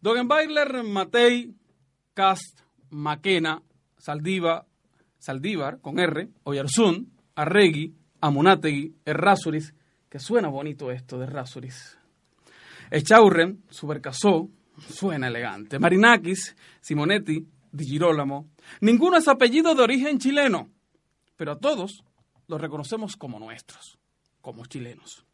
Dogenbailer, Matei, Cast, Maquena, Saldiva, Saldívar, con R, Oyarzún, Arregui, Amunategui, Errázuriz, que suena bonito esto de Errázuriz. Echaurren, Subercasó, suena elegante. Marinakis, Simonetti, Di Girolamo. Ninguno es apellido de origen chileno, pero a todos los reconocemos como nuestros, como chilenos.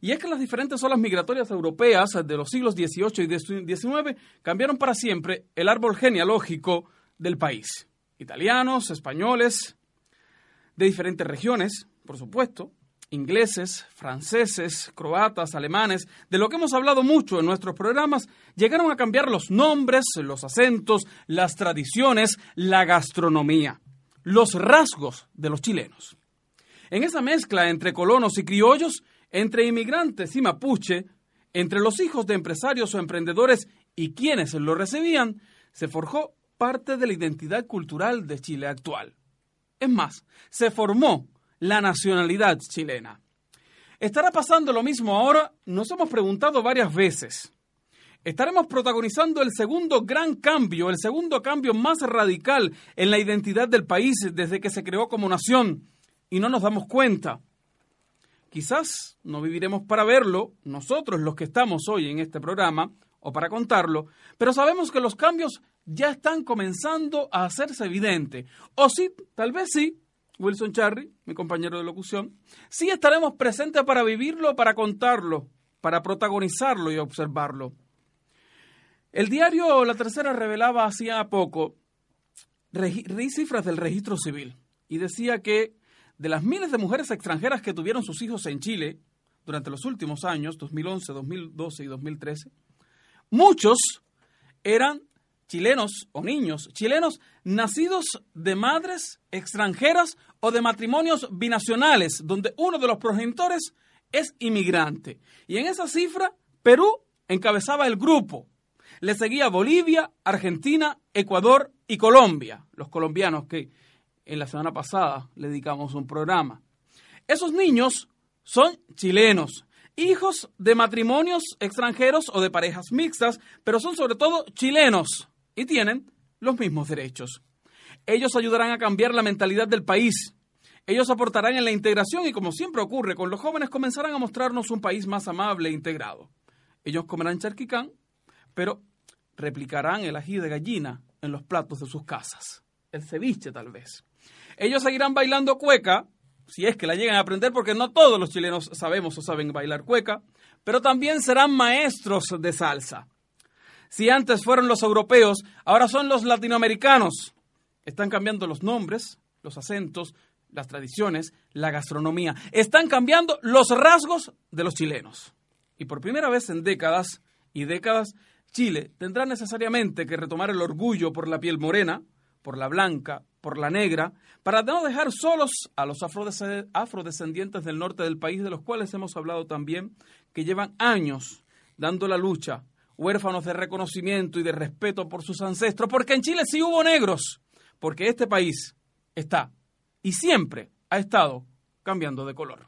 Y es que las diferentes olas migratorias europeas de los siglos XVIII y XIX cambiaron para siempre el árbol genealógico del país. Italianos, españoles, de diferentes regiones, por supuesto, ingleses, franceses, croatas, alemanes, de lo que hemos hablado mucho en nuestros programas, llegaron a cambiar los nombres, los acentos, las tradiciones, la gastronomía, los rasgos de los chilenos. En esa mezcla entre colonos y criollos, entre inmigrantes y mapuche, entre los hijos de empresarios o emprendedores y quienes lo recibían, se forjó parte de la identidad cultural de Chile actual. Es más, se formó la nacionalidad chilena. ¿Estará pasando lo mismo ahora? Nos hemos preguntado varias veces. Estaremos protagonizando el segundo gran cambio, el segundo cambio más radical en la identidad del país desde que se creó como nación y no nos damos cuenta. Quizás no viviremos para verlo, nosotros los que estamos hoy en este programa, o para contarlo, pero sabemos que los cambios ya están comenzando a hacerse evidente. O sí, tal vez sí, Wilson Charry, mi compañero de locución, sí estaremos presentes para vivirlo, para contarlo, para protagonizarlo y observarlo. El diario La Tercera revelaba hacía poco cifras del registro civil y decía que de las miles de mujeres extranjeras que tuvieron sus hijos en Chile durante los últimos años, 2011, 2012 y 2013, muchos eran chilenos o niños chilenos nacidos de madres extranjeras o de matrimonios binacionales, donde uno de los progenitores es inmigrante. Y en esa cifra, Perú encabezaba el grupo. Le seguía Bolivia, Argentina, Ecuador y Colombia, los colombianos que en la semana pasada le dedicamos un programa. Esos niños son chilenos, hijos de matrimonios extranjeros o de parejas mixtas, pero son sobre todo chilenos y tienen los mismos derechos. Ellos ayudarán a cambiar la mentalidad del país. Ellos aportarán en la integración y como siempre ocurre con los jóvenes comenzarán a mostrarnos un país más amable e integrado. Ellos comerán charquicán, pero replicarán el ají de gallina en los platos de sus casas. El ceviche tal vez. Ellos seguirán bailando cueca, si es que la llegan a aprender, porque no todos los chilenos sabemos o saben bailar cueca, pero también serán maestros de salsa. Si antes fueron los europeos, ahora son los latinoamericanos. Están cambiando los nombres, los acentos, las tradiciones, la gastronomía. Están cambiando los rasgos de los chilenos. Y por primera vez en décadas y décadas, Chile tendrá necesariamente que retomar el orgullo por la piel morena, por la blanca, por la negra, para no dejar solos a los afrodescendientes del norte del país, de los cuales hemos hablado también, que llevan años dando la lucha, huérfanos de reconocimiento y de respeto por sus ancestros, porque en Chile sí hubo negros, porque este país está y siempre ha estado cambiando de color.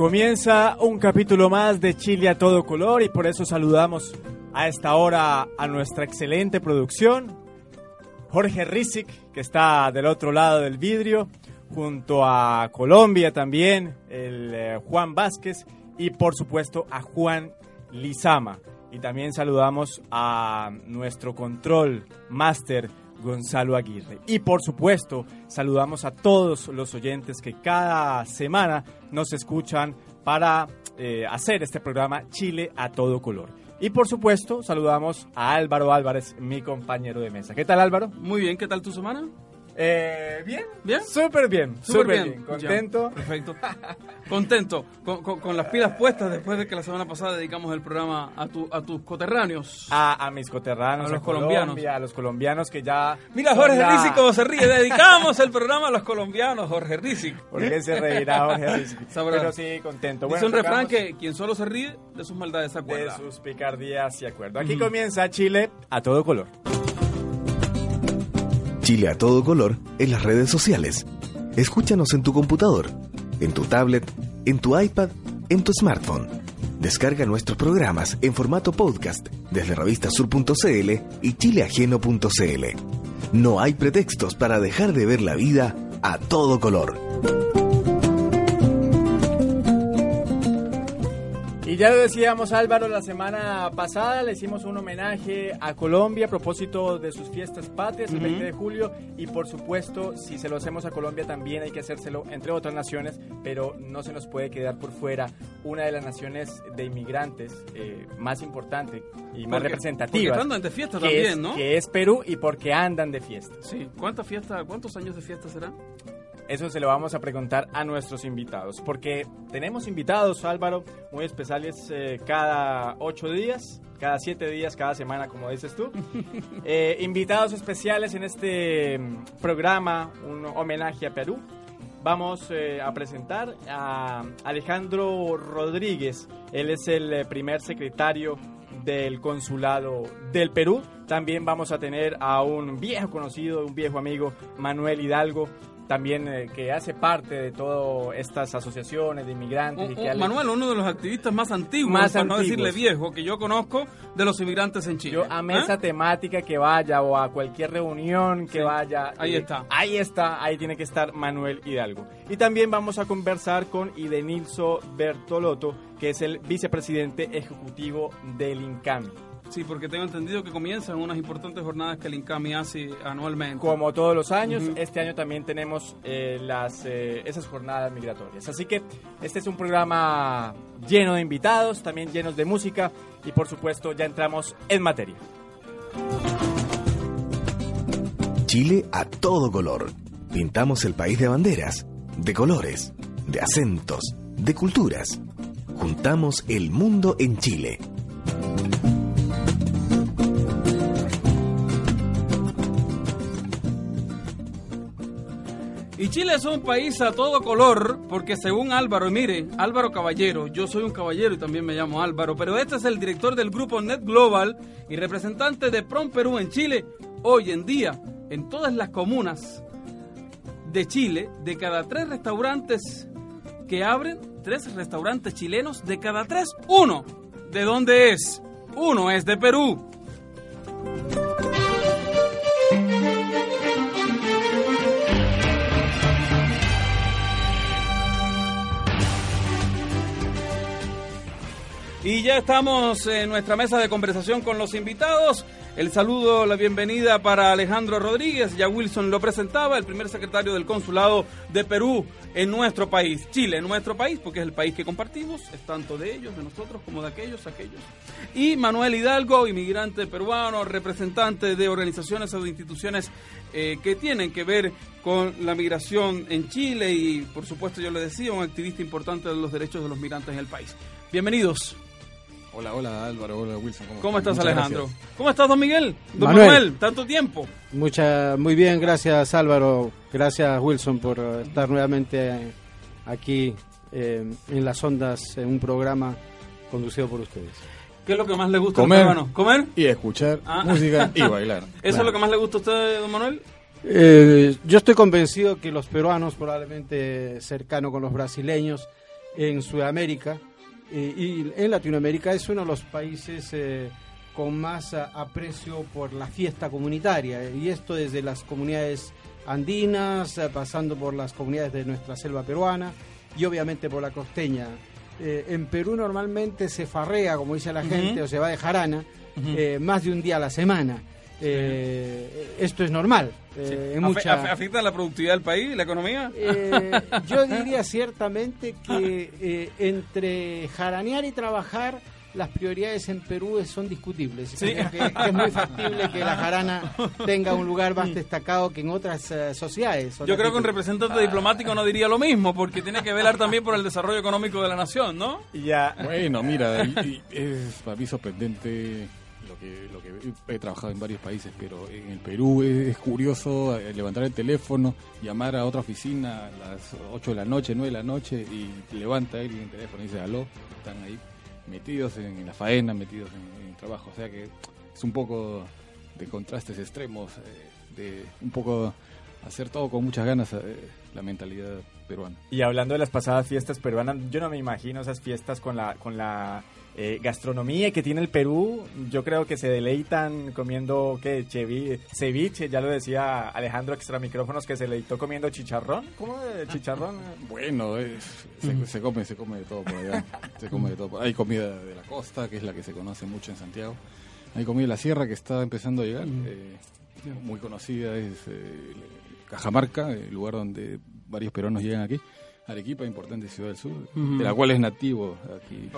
Comienza un capítulo más de Chile a todo color y por eso saludamos a esta hora a nuestra excelente producción, Jorge Rizik, que está del otro lado del vidrio, junto a Colombia también, el eh, Juan Vázquez y por supuesto a Juan Lizama. Y también saludamos a nuestro control master Gonzalo Aguirre. Y por supuesto, saludamos a todos los oyentes que cada semana nos escuchan para eh, hacer este programa Chile a todo color. Y por supuesto, saludamos a Álvaro Álvarez, mi compañero de mesa. ¿Qué tal Álvaro? Muy bien, ¿qué tal tu semana? Eh, bien, ¿Bien? Súper bien, Súper bien. bien. Contento. Ya, perfecto. Contento, con, con- con las pilas puestas después de que la semana pasada dedicamos el programa a, tu, a tus coterráneos. A, a mis coterranos, A los Colombia, colombianos. a los colombianos que ya. Mira, Jorge la- Rizzi cómo se ríe. Dedicamos el programa a los colombianos, Jorge Rizzi. ¿Por qué se reirá Jorge Rizzi? Pero sí, contento. Bueno, un refrán que quien solo se ríe de sus maldades se De acuerda. sus picardías y acuerdo. Aquí comienza Chile a todo color. Chile a todo color en las redes sociales. Escúchanos en tu computador, en tu tablet, en tu iPad, en tu smartphone. Descarga nuestros programas en formato podcast desde revistasur.cl y chileajeno.cl. No hay pretextos para dejar de ver la vida a todo color. Y ya lo decíamos Álvaro, la semana pasada le hicimos un homenaje a Colombia a propósito de sus fiestas patrias, el 20 de julio, y por supuesto, si se lo hacemos a Colombia también hay que hacérselo entre otras naciones, pero no se nos puede quedar por fuera una de las naciones de inmigrantes eh, más importante y más Porque- porque andan de fiesta que también, es- ¿no? Que es Perú y porque andan de fiesta. Sí. ¿Cuántas fiestas, cuántos años de fiesta será? Eso se lo vamos a preguntar a nuestros invitados, porque tenemos invitados, Álvaro, muy especiales eh, cada ocho días, cada siete días, cada semana, como dices tú. Eh, invitados especiales en este mm, programa, un homenaje a Perú. Vamos eh, a presentar a Alejandro Rodríguez. Él es el primer secretario del consulado del Perú. También vamos a tener a un viejo conocido, un viejo amigo, Manuel Hidalgo, también eh, que hace parte de todas estas asociaciones de inmigrantes. Y que Manuel, uno de los activistas más antiguos, Más para no decirle viejo, que yo conozco de los inmigrantes en Chile. Yo amé ¿Eh? esa temática que vaya o a cualquier reunión que Sí, vaya. ahí eh, está. Ahí está, ahí tiene que estar Manuel Hidalgo. Y también vamos a conversar con Idenilso Bertolotto, que es el vicepresidente ejecutivo del INCAMI. Sí, porque tengo entendido que comienzan unas importantes jornadas que el INCAMI hace anualmente. Como todos los años, este año también tenemos eh, las, eh, esas jornadas migratorias. Así que este es un programa lleno de invitados, también llenos de música y por supuesto ya entramos en materia. Chile a todo color. Pintamos el país de banderas, de colores, de acentos, de culturas. Juntamos el mundo en Chile. Y Chile es un país a todo color, porque según Álvaro, y mire, Álvaro Caballero, yo soy un caballero y también me llamo Álvaro, pero este es el director del grupo Net Global y representante de Prom Perú en Chile. Hoy en día, en todas las comunas de Chile, de cada tres restaurantes que abren, tres restaurantes chilenos, de cada tres, uno. ¿De dónde es? Uno es de Perú. Y ya estamos en nuestra mesa de conversación con los invitados. El saludo, la bienvenida para Alejandro Rodríguez. Ya Wilson lo presentaba, el primer secretario del Consulado de Perú en nuestro país. Chile, en nuestro país, porque es el país que compartimos, es tanto de ellos, de nosotros, como de aquellos, aquellos. Y Manuel Hidalgo, inmigrante peruano, representante de organizaciones o de instituciones eh, que tienen que ver con la migración en Chile y, por supuesto, yo le decía, un activista importante de los derechos de los migrantes en el país. Bienvenidos. Hola, hola Álvaro, hola Wilson. ¿Cómo, ¿Cómo estás, Alejandro? gracias. ¿Cómo estás, don Miguel? Don Manuel, Manuel. tanto tiempo. Mucha, muy bien, gracias Álvaro, gracias Wilson por estar nuevamente aquí eh, en las ondas en un programa conducido por ustedes. ¿Qué es lo que más le gusta Comer. a? ¿Comer? Y escuchar Ah. música y bailar. ¿Eso es lo que más le gusta a usted, don Manuel? Eh, yo estoy convencido que los peruanos, probablemente cercano con los brasileños en Sudamérica y en Latinoamérica, es uno de los países eh, con más ah, aprecio por la fiesta comunitaria. Y esto desde las comunidades andinas, eh, pasando por las comunidades de nuestra selva peruana y obviamente por la costeña. Eh, en Perú normalmente se farrea, como dice la gente, o se va de jarana, eh, más de un día a la semana. Eh, esto es normal. eh, en Afe- mucha- afe- ¿Afecta la productividad del país, la economía? Eh, yo diría ciertamente que eh, entre jaranear y trabajar las prioridades en Perú son discutibles. Que, que es muy factible que la jarana tenga un lugar más destacado que en otras eh, sociedades. Yo creo que un representante diplomático no diría lo mismo, porque tiene que velar también por el desarrollo económico de la nación, ¿no? Ya. Bueno, mira, es para mí sorprendente lo que he trabajado en varios países, pero en el Perú es, curioso eh, levantar el teléfono, llamar a otra oficina a las 8 de la noche, 9 de la noche y levanta él el teléfono y dice aló, están ahí metidos en, la faena, metidos en, el trabajo. O sea que es un poco de contrastes extremos, eh, de un poco hacer todo con muchas ganas, eh, la mentalidad peruana. Y hablando de las pasadas fiestas peruanas, yo no me imagino esas fiestas con la, con la eh, gastronomía que tiene el Perú. Yo creo que se deleitan comiendo, ¿qué? ceviche, ya lo decía Alejandro extra micrófonos, que se deleitó comiendo chicharrón. ¿Cómo de chicharrón? Bueno, se, come, se come de todo por allá. Se come de todo. Hay comida de la costa, que es la que se conoce mucho en Santiago. Hay comida de la sierra que está empezando a llegar. Eh, muy conocida es eh, Cajamarca, el lugar donde varios peruanos llegan aquí. Arequipa, importante ciudad del sur, de la cual es nativo aquí.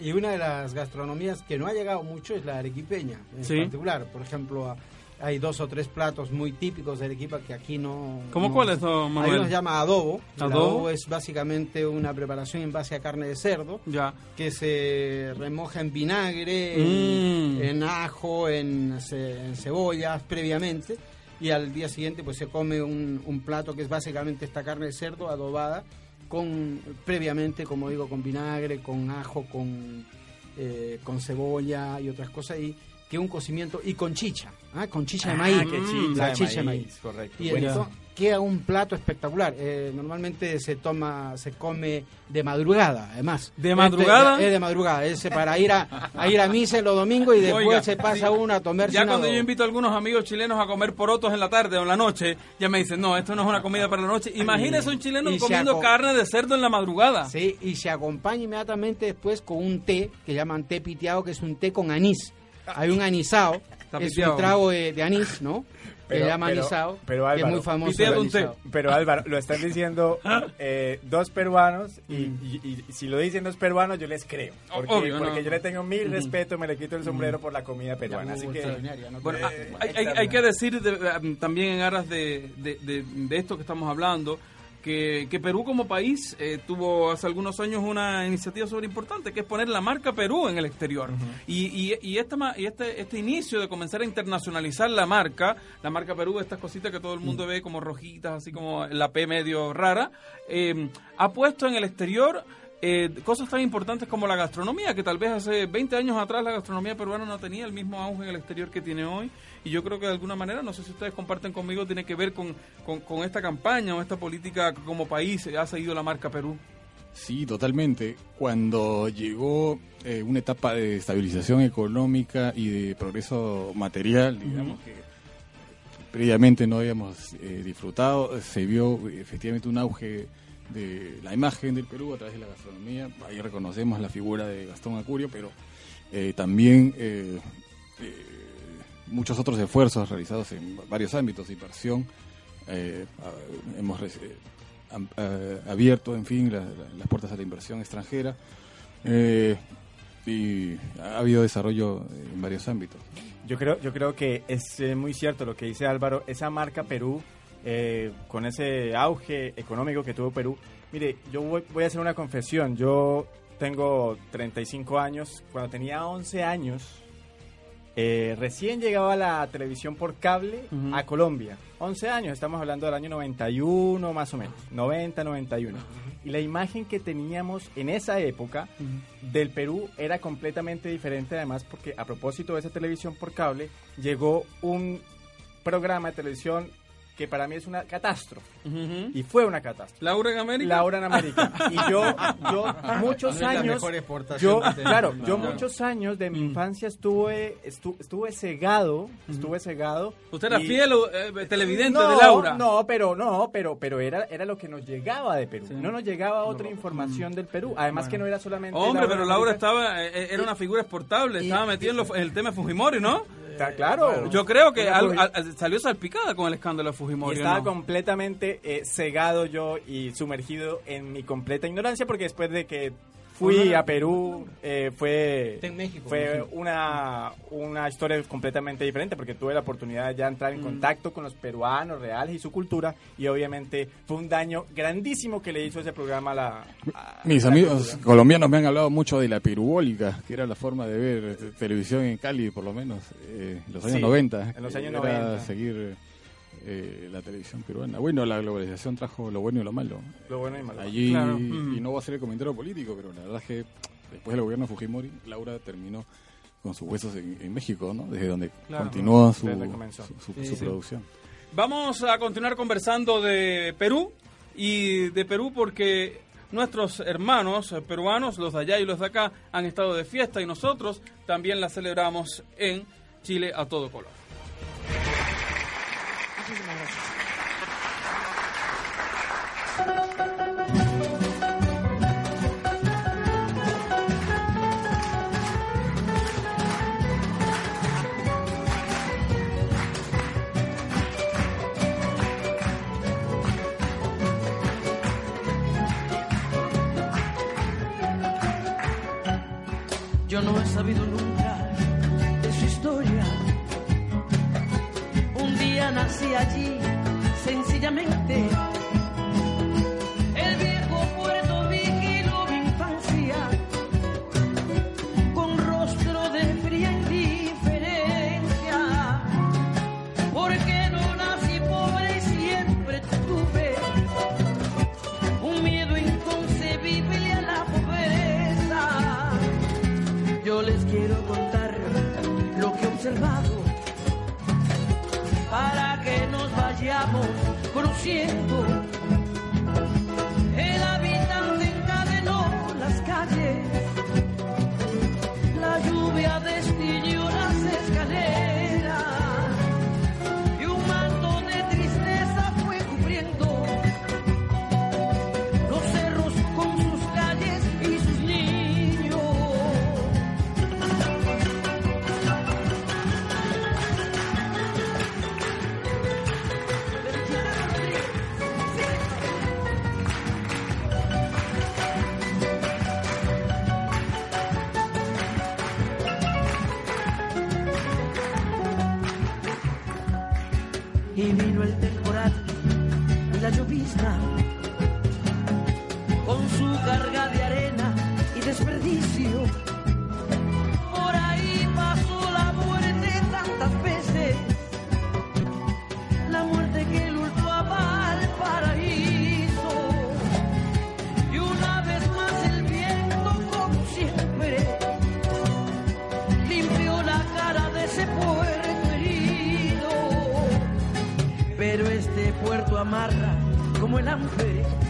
y una de las gastronomías que no ha llegado mucho es la arequipeña, en particular. Por ejemplo, hay dos o tres platos muy típicos de Arequipa que aquí no... ¿Cómo cuál es, Manuel? Ahí nos llama adobo. adobo. es básicamente una preparación en base a carne de cerdo, ya. que se remoja en vinagre, en, mm. ajo, en, en cebollas previamente y al día siguiente pues se come un, un, plato que es básicamente esta carne de cerdo adobada con previamente como digo con vinagre con ajo con eh, con cebolla y otras cosas y que un cocimiento y con chicha ¿ah? con chicha de ah, maíz. la chicha de maíz, correcto. Y queda un plato espectacular. Eh, normalmente se toma, se come de madrugada, además. ¿De madrugada? es de madrugada, es para ir a, ir a misa los domingos y después se pasa uno a tomarse Ya cuando yo invito a algunos amigos chilenos a comer porotos en la tarde o en la noche, ya me dicen, no, esto no es una comida para la noche. Imagínese un chileno comiendo carne de cerdo en la madrugada. Sí, y se acompaña inmediatamente después con un té, que llaman té piteado, que es un té con anís. Hay un anisado, es un trago de anís, ¿no? Pero, que llama pero, Álvaro, es muy famoso. Pero Álvaro, lo están diciendo eh, dos peruanos y, si lo dicen dos peruanos yo les creo. Porque, porque yo le tengo mil respeto, me le quito el sombrero por la comida peruana. Así que, bueno, eh, hay, hay, que decir también en aras de, de esto que estamos hablando que, Perú como país eh, tuvo hace algunos años una iniciativa súper importante, que es poner la marca Perú en el exterior. y, y, y, este, y este, este inicio de comenzar a internacionalizar la marca, la marca Perú, estas cositas que todo el mundo ve como rojitas, así como la P medio rara, eh, ha puesto en el exterior eh, cosas tan importantes como la gastronomía, que tal vez hace 20 años atrás la gastronomía peruana no tenía el mismo auge en el exterior que tiene hoy. Y yo creo que de alguna manera, no sé si ustedes comparten conmigo, tiene que ver con, con, esta campaña o esta política como país ha seguido la marca Perú. Sí, totalmente. Cuando llegó eh, una etapa de estabilización económica y de progreso material, digamos que previamente no habíamos eh, disfrutado, se vio efectivamente un auge de la imagen del Perú a través de la gastronomía. Ahí reconocemos la figura de Gastón Acurio, pero eh, también eh, eh, muchos otros esfuerzos realizados en varios ámbitos inversión. hemos abierto, en fin, las puertas a la inversión extranjera y ha habido desarrollo en varios ámbitos. Yo creo, yo creo que es muy cierto lo que dice Álvaro. Esa marca Perú eh, con ese auge económico que tuvo Perú. Mire, yo voy, a hacer una confesión. Yo tengo 35 años. Cuando tenía 11 años, eh, recién llegaba la televisión por cable a Colombia. 11 años, estamos hablando del año 91 más o menos. 90, 91. Y la imagen que teníamos en esa época del Perú era completamente diferente, además, porque a propósito de esa televisión por cable, llegó un programa de televisión que para mí es una catástrofe. Y fue una catástrofe. ¿Laura en América? Laura en América. y yo, yo muchos años... Yo, claro, yo muchos años de mi mm. infancia estuve, estuve cegado, estuve cegado. ¿Usted era fiel eh, televidente de Laura? No, pero no, pero, pero era, era lo que nos llegaba de Perú. No nos llegaba otra información del Perú. Además que no era solamente... Hombre, pero Laura estaba, eh, eh, era una figura exportable, estaba metida en, el tema de Fujimori, ¿no? Claro. Yo creo que salió salpicada con el escándalo de Fujimori. Estaba completamente eh, cegado yo y sumergido en mi completa ignorancia porque después de que fui a Perú, eh, fue, Está en México, fue una, una historia completamente diferente porque tuve la oportunidad de ya entrar Mm. en contacto con los peruanos reales y su cultura y obviamente fue un daño grandísimo que le hizo ese programa a la... a Mis la amigos cultura. colombianos me han hablado mucho de la pirubólica, que era la forma de ver eh, televisión en Cali, por lo menos, eh, en los años Sí, 90. en los años era 90. seguir eh, la televisión peruana. Bueno, la globalización trajo lo bueno y lo malo. Lo bueno y malo. Allí, Claro. y Ujú. no voy a hacer el comentario político, pero la verdad es que después del gobierno de Fujimori, Laura terminó con sus huesos en, en México, ¿no? Desde donde Claro. continuó su, su, su- Sí, su sí. producción. Vamos a continuar conversando de Perú y de Perú porque nuestros hermanos peruanos, los de allá y los de acá, han estado de fiesta y nosotros también la celebramos en Chile a todo color. Yo no he sabido nunca de su historia. Un día nací allí, sencillamente. siento. Como el hambre.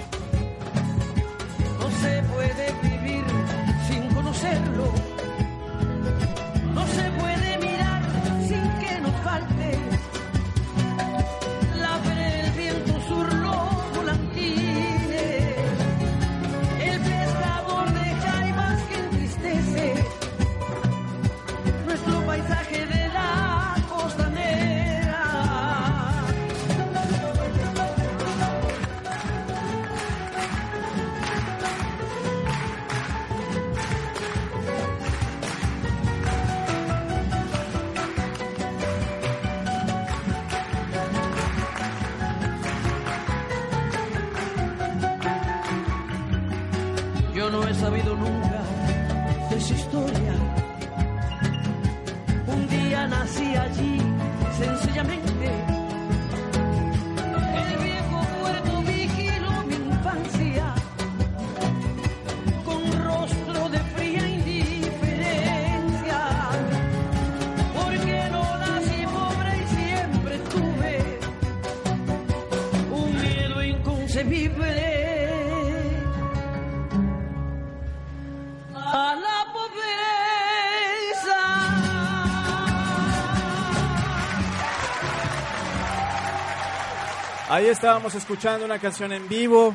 Ahí estábamos escuchando una canción en vivo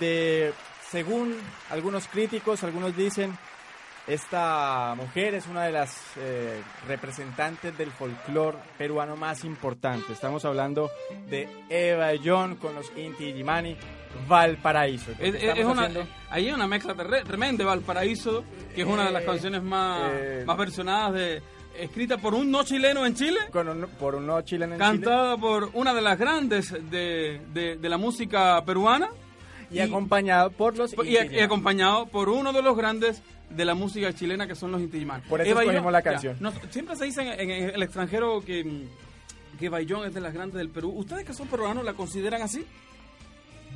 de, según algunos críticos, algunos dicen, Esta mujer es una de las eh, representantes del folclore peruano más importante. Estamos hablando de Eva John con los Inti Illimani, Valparaíso. Es, es- una, ahí hay una mezcla tremenda de Valparaíso, que es una de las Eh, canciones más, eh. más versionadas, de, escrita por un no chileno en Chile, con un- por un no chileno en cantada por una de las grandes de, de- de la música peruana Chile y acompañado por los y, y acompañado por uno de los grandes de la música chilena que son los Inti Illimani. Por eso escogimos la ya, canción. no, siempre se dice en, en el extranjero que, que Bayón es de las grandes del Perú. ¿Ustedes que son peruanos la consideran así?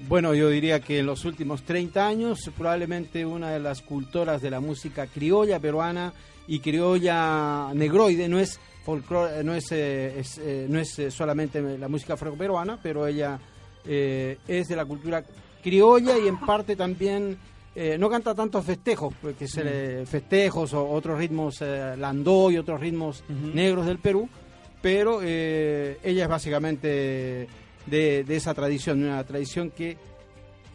Bueno, yo diría que en los últimos 30 años probablemente una de las cultoras de la música criolla peruana y criolla negroide, no es folclore, no es, eh, es, eh, no es eh, solamente la música afroperuana, pero ella eh, es de la cultura criolla y en parte también eh, no canta tantos festejos, porque se le- festejos o otros ritmos eh, landó y otros ritmos negros del Perú, pero eh, ella es básicamente de, de esa tradición, una tradición que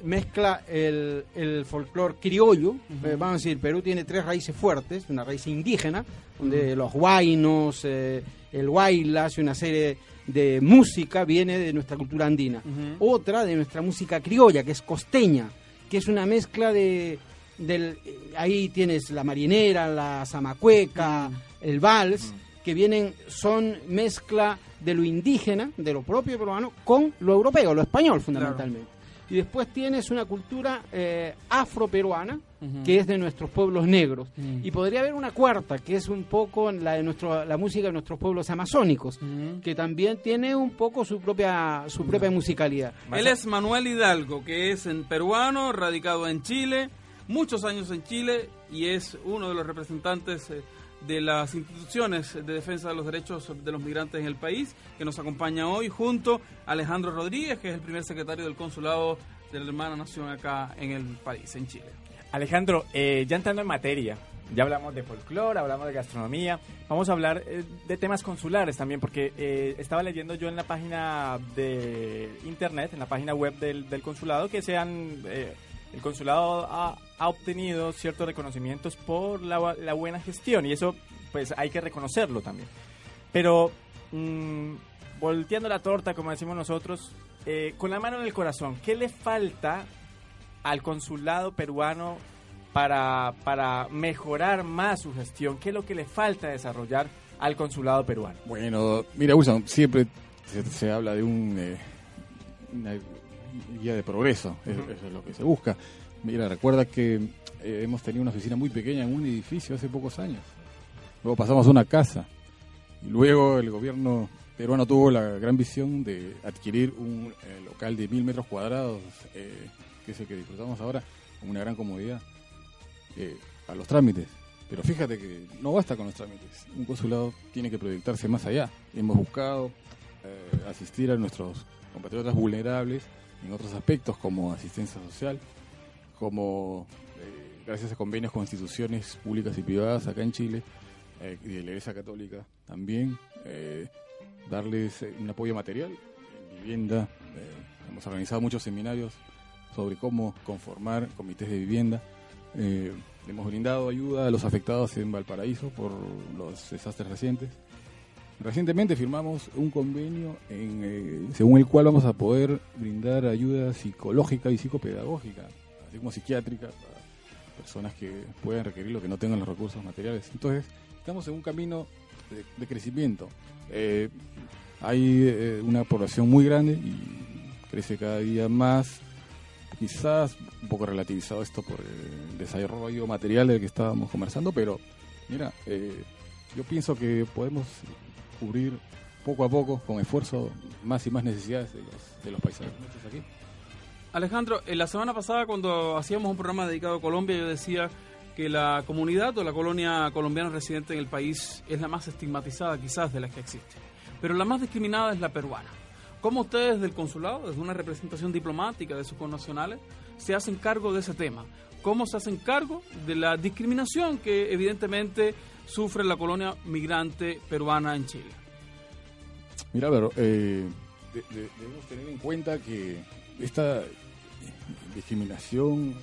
mezcla el, el folclore criollo. Eh, vamos a decir, Perú tiene tres raíces fuertes, una raíz indígena, donde los huaynos, eh, el huaylas y una serie de música viene de nuestra cultura andina. Otra de nuestra música criolla, que es costeña, que es una mezcla de... Del, eh, ahí tienes la marinera, la zamacueca, el vals, que vienen, son mezcla de lo indígena, de lo propio peruano, con lo europeo, lo español fundamentalmente. Y después tienes una cultura eh, afroperuana, que es de nuestros pueblos negros. Mm. Y podría haber una cuarta, que es un poco la, de nuestro, la música de nuestros pueblos amazónicos, que también tiene un poco su propia, su propia musicalidad. Él es Manuel Hidalgo, que es en peruano, radicado en Chile, muchos años en Chile y es uno de los representantes eh, de las instituciones de defensa de los derechos de los migrantes en el país, que nos acompaña hoy junto a Alejandro Rodríguez, que es el primer secretario del consulado de la hermana nación acá en el país, en Chile. Alejandro, eh, ya entrando en materia, ya hablamos de folclore, hablamos de gastronomía, vamos a hablar eh, de temas consulares también, porque eh, estaba leyendo yo en la página de internet, en la página web del, del consulado, que se han, eh, el consulado ha, ha obtenido ciertos reconocimientos por la, la buena gestión, y eso pues hay que reconocerlo también. Pero, mm, volteando la torta, como decimos nosotros, eh, con la mano en el corazón, ¿qué le falta al consulado peruano para, para mejorar más su gestión? ¿Qué es lo que le falta desarrollar al consulado peruano? Bueno, mira, Wilson, siempre se, se habla de un, eh, una guía de progreso, eso, eso es lo que se busca. Mira, recuerda que eh, hemos tenido una oficina muy pequeña en un edificio hace pocos años. Luego pasamos a una casa. Y luego el gobierno peruano tuvo la gran visión de adquirir un eh, local de mil metros cuadrados, eh, que es el que disfrutamos ahora, con una gran comodidad a los trámites. Pero fíjate que no basta con los trámites. Un consulado tiene que proyectarse más allá. Hemos buscado asistir a nuestros compatriotas vulnerables en otros aspectos como asistencia social, como eh, gracias a convenios con instituciones públicas y privadas acá en Chile eh, y de la Iglesia Católica también, eh, darles eh, un apoyo material en vivienda. hemos organizado muchos seminarios sobre cómo conformar comités de vivienda. Eh, hemos brindado ayuda a los afectados en Valparaíso por los desastres recientes. Recientemente firmamos un convenio en, según el cual vamos a poder brindar ayuda psicológica y psicopedagógica, así como psiquiátrica, personas que puedan requerirlo, que no tengan los recursos materiales. Entonces, estamos en un camino de, crecimiento. Eh, hay eh, una población muy grande y crece cada día más. Quizás un poco relativizado esto por el desarrollo material del que estábamos conversando, pero mira, eh, yo pienso que podemos cubrir poco a poco, con esfuerzo, más y más necesidades de los, de los aquí. Alejandro, en la semana pasada cuando hacíamos un programa dedicado a Colombia, yo decía que la comunidad o la colonia colombiana residente en el país es la más estigmatizada quizás de las que existe, pero la más discriminada es la peruana. ¿Cómo ustedes del consulado, desde una representación diplomática de sus connacionales, se hacen cargo de ese tema? ¿Cómo se hacen cargo de la discriminación que evidentemente sufre la colonia migrante peruana en Chile? Mira, pero eh, de- debemos tener en cuenta que esta discriminación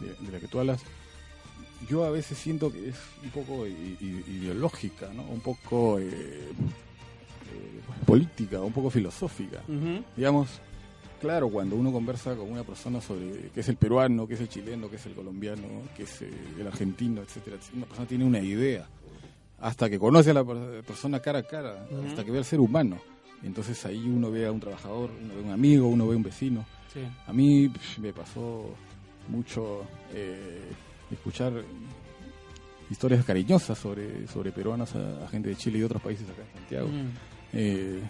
de, de la que tú hablas yo a veces siento que es un poco ideológica, ¿no? Un poco eh, eh, política, un poco filosófica. Digamos, claro, cuando uno conversa con una persona sobre qué es el peruano, qué es el chileno, qué es el colombiano, qué es eh, el argentino, etcétera, una persona tiene una idea hasta que conoce a la per- persona cara a cara, hasta que ve al ser humano. Entonces ahí uno ve a un trabajador, uno ve a un amigo, uno ve a un vecino. Sí. A mí me pasó mucho eh, escuchar historias cariñosas sobre, sobre peruanos a, a gente de Chile y de otros países acá en Santiago. Mm. Eh,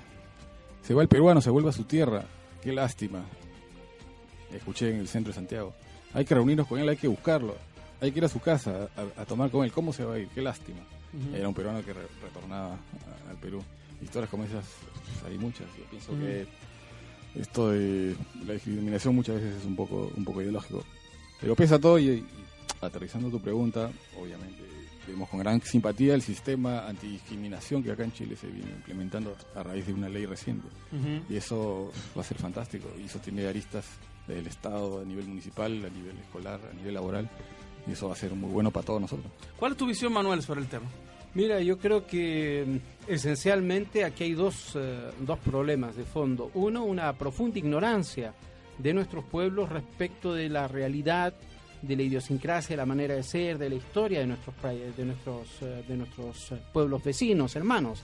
se va el peruano, se vuelve a su tierra. Qué lástima. Escuché en el centro de Santiago. Hay que reunirnos con él, hay que buscarlo. Hay que ir a su casa a, a tomar con él. ¿Cómo se va a ir? Qué lástima. Era un peruano que re- retornaba a- al Perú. Historias como esas hay muchas. Yo pienso que esto de la discriminación muchas veces es un poco, un poco ideológico. Pero pesa todo y, y aterrizando tu pregunta, obviamente vemos con gran simpatía el sistema antidiscriminación que acá en Chile se viene implementando a raíz de una ley reciente. Y eso va a ser fantástico. Y eso tiene aristas del Estado a nivel municipal, a nivel escolar, a nivel laboral. Y eso va a ser muy bueno para todos nosotros. ¿Cuál es tu visión, Manuel, sobre el tema? Mira, yo creo que mm, esencialmente aquí hay dos, eh, dos problemas de fondo. Uno, una profunda ignorancia de nuestros pueblos respecto de la realidad, de la idiosincrasia, de la manera de ser, de la historia de nuestros, de nuestros, eh, de nuestros eh, pueblos vecinos, hermanos.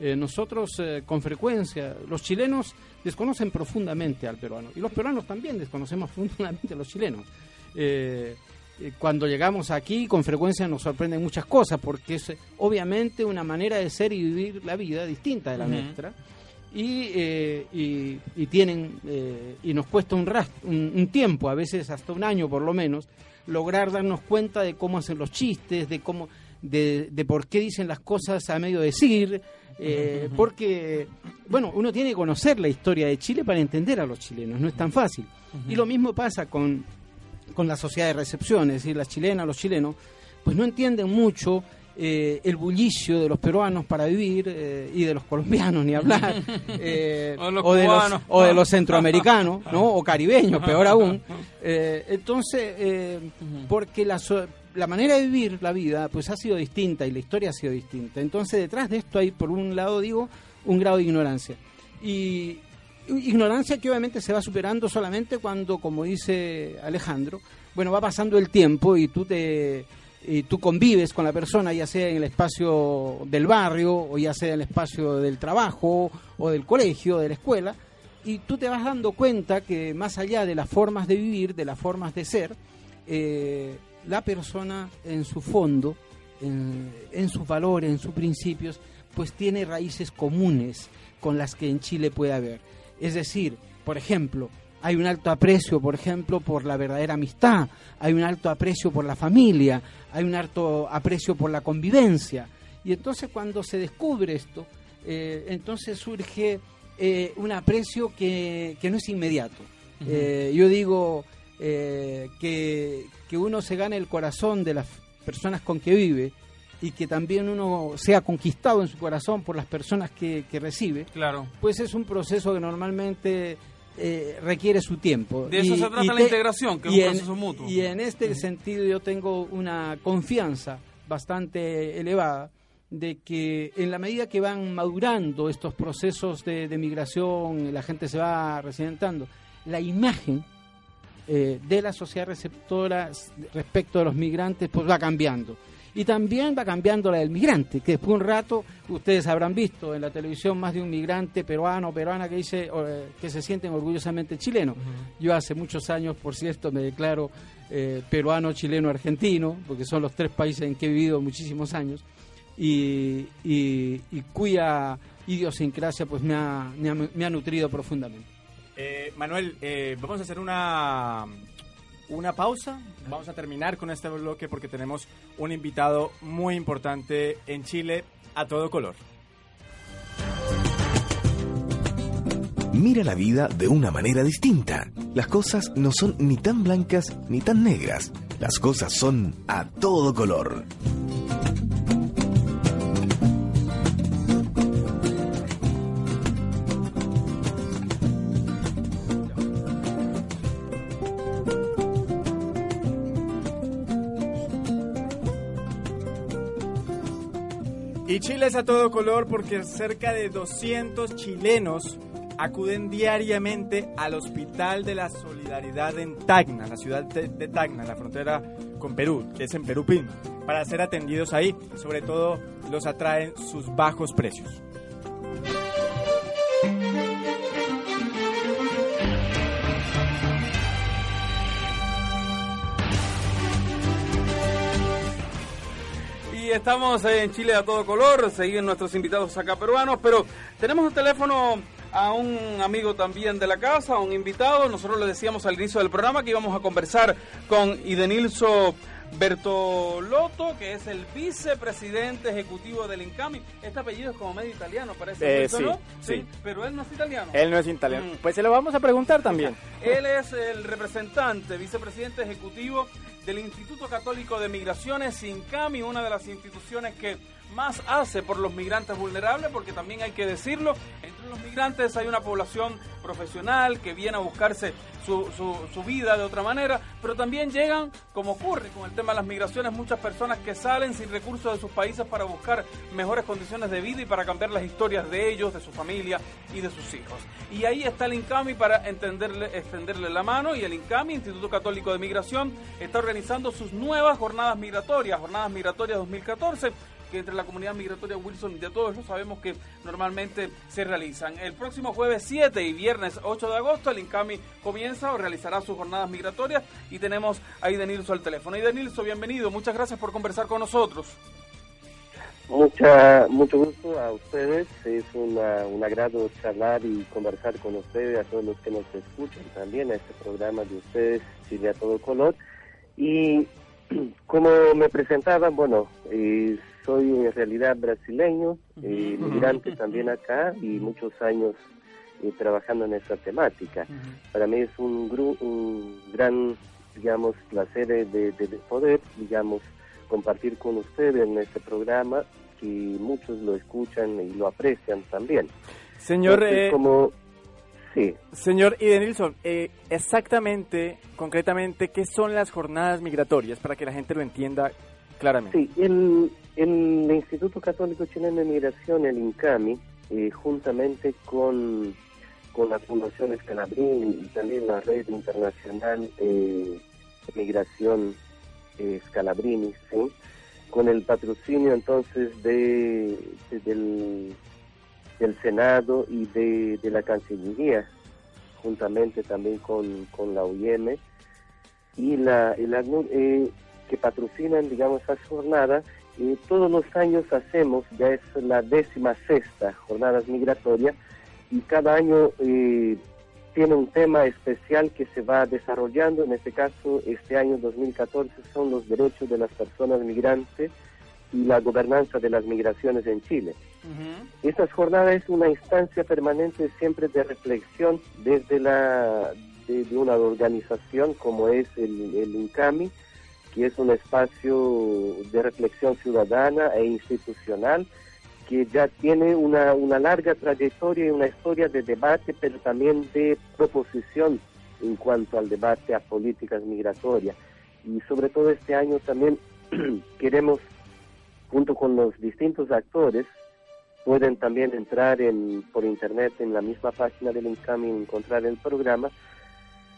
Eh, nosotros con frecuencia, los chilenos desconocen profundamente al peruano y los peruanos también desconocemos profundamente a los chilenos. Eh, cuando llegamos aquí con frecuencia nos sorprenden muchas cosas porque es obviamente una manera de ser y vivir la vida distinta de la nuestra. Y, eh, y, y tienen eh, y nos cuesta un, ras- un, un tiempo a veces hasta un año por lo menos lograr darnos cuenta de cómo hacen los chistes de cómo de, de por qué dicen las cosas a medio decir eh, porque bueno uno tiene que conocer la historia de Chile para entender a los chilenos no es tan fácil. Y lo mismo pasa con con la sociedad de recepción, es decir, las chilenas, los chilenos, pues no entienden mucho eh, el bullicio de los peruanos para vivir eh, y de los colombianos, ni hablar, eh, O de los o, de los, o de los centroamericanos, ¿no? o caribeños, peor aún. Eh, entonces, eh, porque la, so- la manera de vivir la vida pues ha sido distinta y la historia ha sido distinta. Entonces, detrás de esto hay, por un lado, digo, un grado de ignorancia. Y ignorancia que obviamente se va superando solamente cuando, como dice Alejandro, bueno, va pasando el tiempo y tú te y tú convives con la persona, ya sea en el espacio del barrio, o ya sea en el espacio del trabajo, o del colegio, de la escuela, y tú te vas dando cuenta que más allá de las formas de vivir, de las formas de ser, eh, la persona en su fondo, en, en sus valores, en sus principios, pues tiene raíces comunes con las que en Chile puede haber. Es decir, por ejemplo, hay un alto aprecio, por ejemplo, por la verdadera amistad, hay un alto aprecio por la familia, hay un alto aprecio por la convivencia. Y entonces cuando se descubre esto, eh, entonces surge eh, un aprecio que, que no es inmediato. Eh, yo digo que, que uno se gane el corazón de las personas con que vive y que también uno sea conquistado en su corazón por las personas que, que recibe, Claro. pues es un proceso que normalmente eh, requiere su tiempo. De eso se trata la integración, que es un en- proceso mutuo. Y en este sentido yo tengo una confianza bastante elevada de que en la medida que van madurando estos procesos de, de migración, la gente se va residentando, la imagen eh, de la sociedad receptora respecto a los migrantes pues va cambiando. Y también va cambiando la del migrante, que después de un rato ustedes habrán visto en la televisión más de un migrante peruano o peruana que dice eh, que se sienten orgullosamente chilenos. Yo hace muchos años, por cierto, me declaro eh, peruano, chileno, argentino, porque son los tres países en que he vivido muchísimos años y, y- y cuya idiosincrasia pues me ha, me ha- me ha nutrido profundamente. Eh, Manuel, eh, vamos a hacer una, una pausa. Vamos a terminar con este bloque porque tenemos un invitado muy importante en Chile a todo color. Mira la vida de una manera distinta. Las cosas no son ni tan blancas ni tan negras. Las cosas son a todo color. Chile es a todo color porque cerca de 200 chilenos acuden diariamente al Hospital de la Solidaridad en Tacna, la ciudad de, Tacna, la frontera con Perú, que es en Perú Pin, para ser atendidos ahí. Sobre todo los atraen sus bajos precios. Estamos en Chile a todo color, siguen nuestros invitados acá peruanos, pero tenemos un teléfono a un amigo también de la casa, a un invitado. Nosotros le decíamos al inicio del programa que íbamos a conversar con Idenilso Bertolotto, que es el vicepresidente ejecutivo del INCAMI. Este apellido es como medio italiano, parece. Eh, sí, sí. Pero él no es italiano. Él no es italiano. Mm. Pues se lo vamos a preguntar también. Él es el representante, vicepresidente ejecutivo del Instituto Católico de Migraciones, INCAMI, una de las instituciones que más hace por los migrantes vulnerables, porque también hay que decirlo, entre los migrantes hay una población profesional que viene a buscarse su, su, vida de otra manera, pero también llegan, como ocurre con el tema de las migraciones, muchas personas que salen sin recursos de sus países para buscar mejores condiciones de vida y para cambiar las historias de ellos, de su familia y de sus hijos. Y ahí está el INCAMI para entenderle, extenderle la mano y el INCAMI, Instituto Católico de Migración, está organizando sus nuevas jornadas migratorias, jornadas migratorias 2014 que entre la comunidad migratoria Wilson de todos lo sabemos que normalmente se realizan. El próximo jueves 7 y viernes 8 de agosto el INCAMI comienza o realizará sus jornadas migratorias y tenemos a Idenilso al teléfono. Idenilso, bienvenido, muchas gracias por conversar con nosotros. Mucha, mucho gusto a ustedes, es una, un agrado charlar y conversar con ustedes, a todos los que nos escuchan también, a este programa de ustedes, Chile a todo color. Y como me presentaban, bueno, eh, soy en realidad brasileño, eh, migrante también acá y muchos años eh, trabajando en esta temática. Para mí es un, gru- un gran, digamos, placer de, de- de poder, digamos, compartir con ustedes en este programa que muchos lo escuchan y lo aprecian también. Señor, Entonces, eh, como sí, señor Idenilson, eh, exactamente, concretamente, ¿qué son las jornadas migratorias para que la gente lo entienda claramente? sí, el, el Instituto Católico Chileno de Migración, el INCAMI, eh, juntamente con, con la Fundación Escalabrini y también la Red Internacional de Migración Scalabrini, ¿sí? con el patrocinio entonces de, de- del, Senado y de, de la Cancillería, juntamente también con, con la UIM y la, el ACNUR, eh, que patrocinan, digamos, esas jornadas. Eh, todos los años hacemos, ya es la décima sexta jornadas migratorias, y cada año eh, tiene un tema especial que se va desarrollando. En este caso, este año 2014 son los derechos de las personas migrantes y la gobernanza de las migraciones en Chile. Estas jornadas es una instancia permanente siempre de reflexión desde la de, de una organización como es el, el INCAMI, que es un espacio de reflexión ciudadana e institucional que ya tiene una, una larga trayectoria y una historia de debate, pero también de proposición en cuanto al debate a políticas migratorias. Y sobre todo este año también queremos, junto con los distintos actores, pueden también entrar en, por internet en la misma página del INCAMI y encontrar el programa,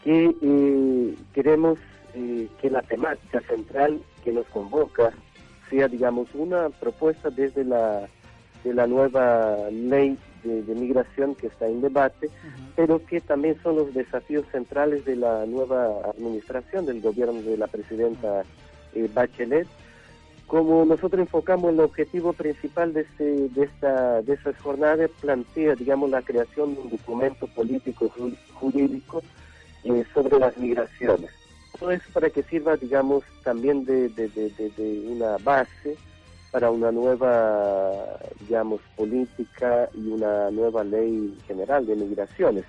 que eh, queremos eh, que la temática central que nos convoca sea, digamos, una propuesta desde la, de la nueva ley de, de migración que está en debate, pero que también son los desafíos centrales de la nueva administración del gobierno de la presidenta eh, Bachelet, como nosotros enfocamos el objetivo principal de, este, de, esta, de esas jornadas, plantea, digamos, la creación de un documento político ju- jurídico eh, sobre las migraciones. Todo eso para que sirva, digamos, también de, de, de, de- una base para una nueva, digamos, política y una nueva ley general de migraciones.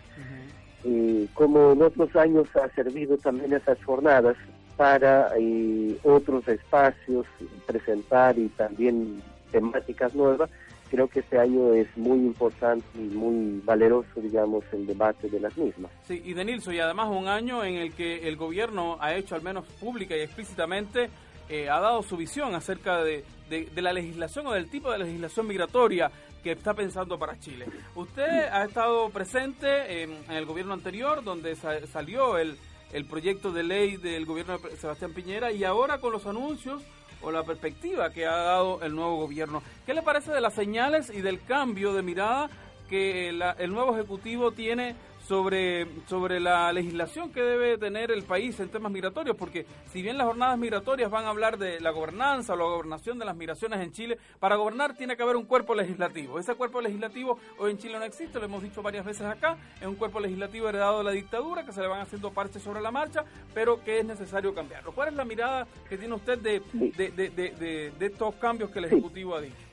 Eh, como en otros años ha servido también esas jornadas para eh, otros espacios presentar y también temáticas nuevas, creo que este año es muy importante y muy valeroso, digamos, el debate de las mismas. Sí, y Denilso, y además un año en el que el gobierno ha hecho, al menos pública y explícitamente, eh, ha dado su visión acerca de, de- de la legislación o del tipo de legislación migratoria que está pensando para Chile. Usted ha estado presente en, en el gobierno anterior, donde sa- salió el, el proyecto de ley del gobierno de Sebastián Piñera, y ahora con los anuncios o la perspectiva que ha dado el nuevo gobierno. ¿Qué le parece de las señales y del cambio de mirada que la- el nuevo Ejecutivo tiene sobre, sobre la legislación que debe tener el país en temas migratorios? Porque si bien las jornadas migratorias van a hablar de la gobernanza o la gobernación de las migraciones en Chile, para gobernar tiene que haber un cuerpo legislativo. Ese cuerpo legislativo hoy en Chile no existe, lo hemos dicho varias veces acá, es un cuerpo legislativo heredado de la dictadura, que se le van haciendo parches sobre la marcha, pero que es necesario cambiarlo. ¿Cuál es la mirada que tiene usted de, de, de, de, estos cambios que el. Ejecutivo ha dicho?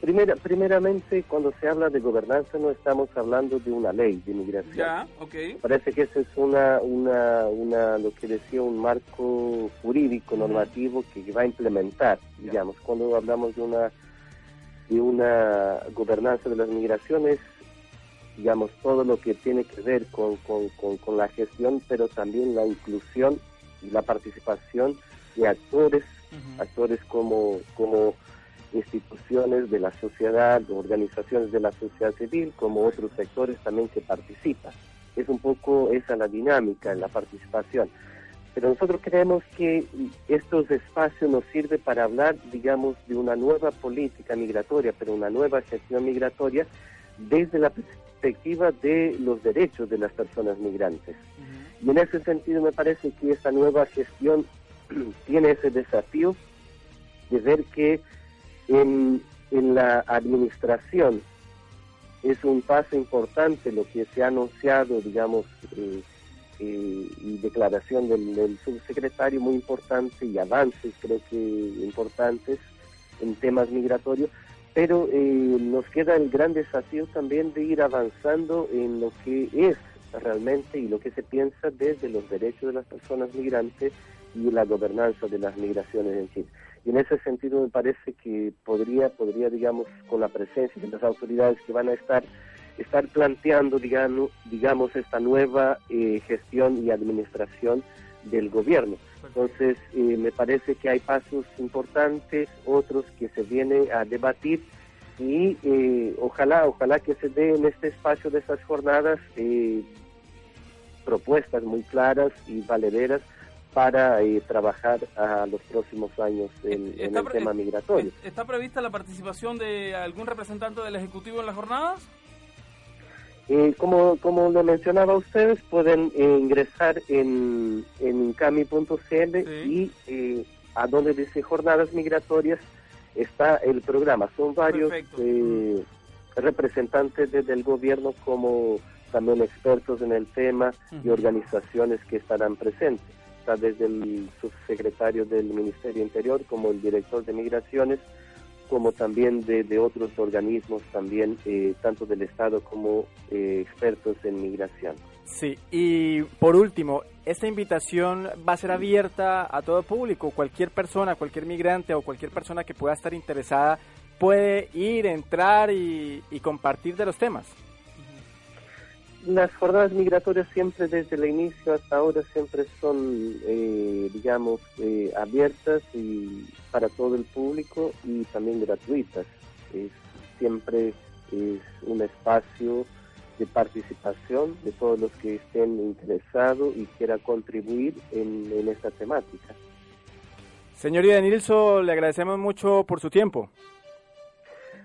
Primera, primeramente, cuando se habla de gobernanza no estamos hablando de una ley de inmigración. Ya, ok. Parece que eso es una, una, una, lo que decía, un marco jurídico, normativo que va a implementar, digamos. Cuando hablamos de una, de una gobernanza de las migraciones, digamos, todo lo que tiene que ver con, con, con, con la gestión, pero también la inclusión y la participación de actores, actores como, como instituciones de la sociedad, organizaciones de la sociedad civil, como otros sectores también que participan. Es un poco esa la dinámica en la participación. Pero nosotros creemos que estos espacios nos sirven para hablar, digamos, de una nueva política migratoria, pero una nueva gestión migratoria desde la perspectiva de los derechos de las personas migrantes. Y en ese sentido me parece que esta nueva gestión tiene ese desafío de ver que en, la administración es un paso importante lo que se ha anunciado, digamos, eh, eh, y declaración del, del subsecretario muy importante y avances creo que importantes en temas migratorios, pero eh, nos queda el gran desafío también de ir avanzando en lo que es realmente y lo que se piensa desde los derechos de las personas migrantes y la gobernanza de las migraciones en Chile. Y en ese sentido me parece que podría, podría digamos, con la presencia de las autoridades que van a estar, estar planteando, digamos, esta nueva eh, gestión y administración del gobierno. Entonces, eh, me parece que hay pasos importantes, otros que se vienen a debatir y eh, ojalá, ojalá que se dé en este espacio de estas jornadas propuestas muy claras y valederas para eh, trabajar a los próximos años en, el tema migratorio. ¿Está prevista la participación de algún representante del Ejecutivo en las jornadas? Eh, como, como lo mencionaba ustedes, pueden eh, ingresar en, en incami.cl y eh, a donde dice jornadas migratorias está el programa. Son varios eh, representantes desde el gobierno como también expertos en el tema y organizaciones que estarán presentes. Desde el subsecretario del Ministerio Interior como el director de migraciones, como también de, otros organismos también, eh, tanto del Estado como eh, expertos en migración. Sí, y por último, esta invitación va a ser abierta a todo público, cualquier persona, cualquier migrante o cualquier persona que pueda estar interesada puede ir, entrar y compartir de los temas. Las jornadas migratorias siempre desde el inicio hasta ahora siempre son, eh, digamos, eh, abiertas y para todo el público y también gratuitas. Es, siempre es un espacio de participación de todos los que estén interesados y quieran contribuir en, esta temática. Señor Idenilso, le agradecemos mucho por su tiempo.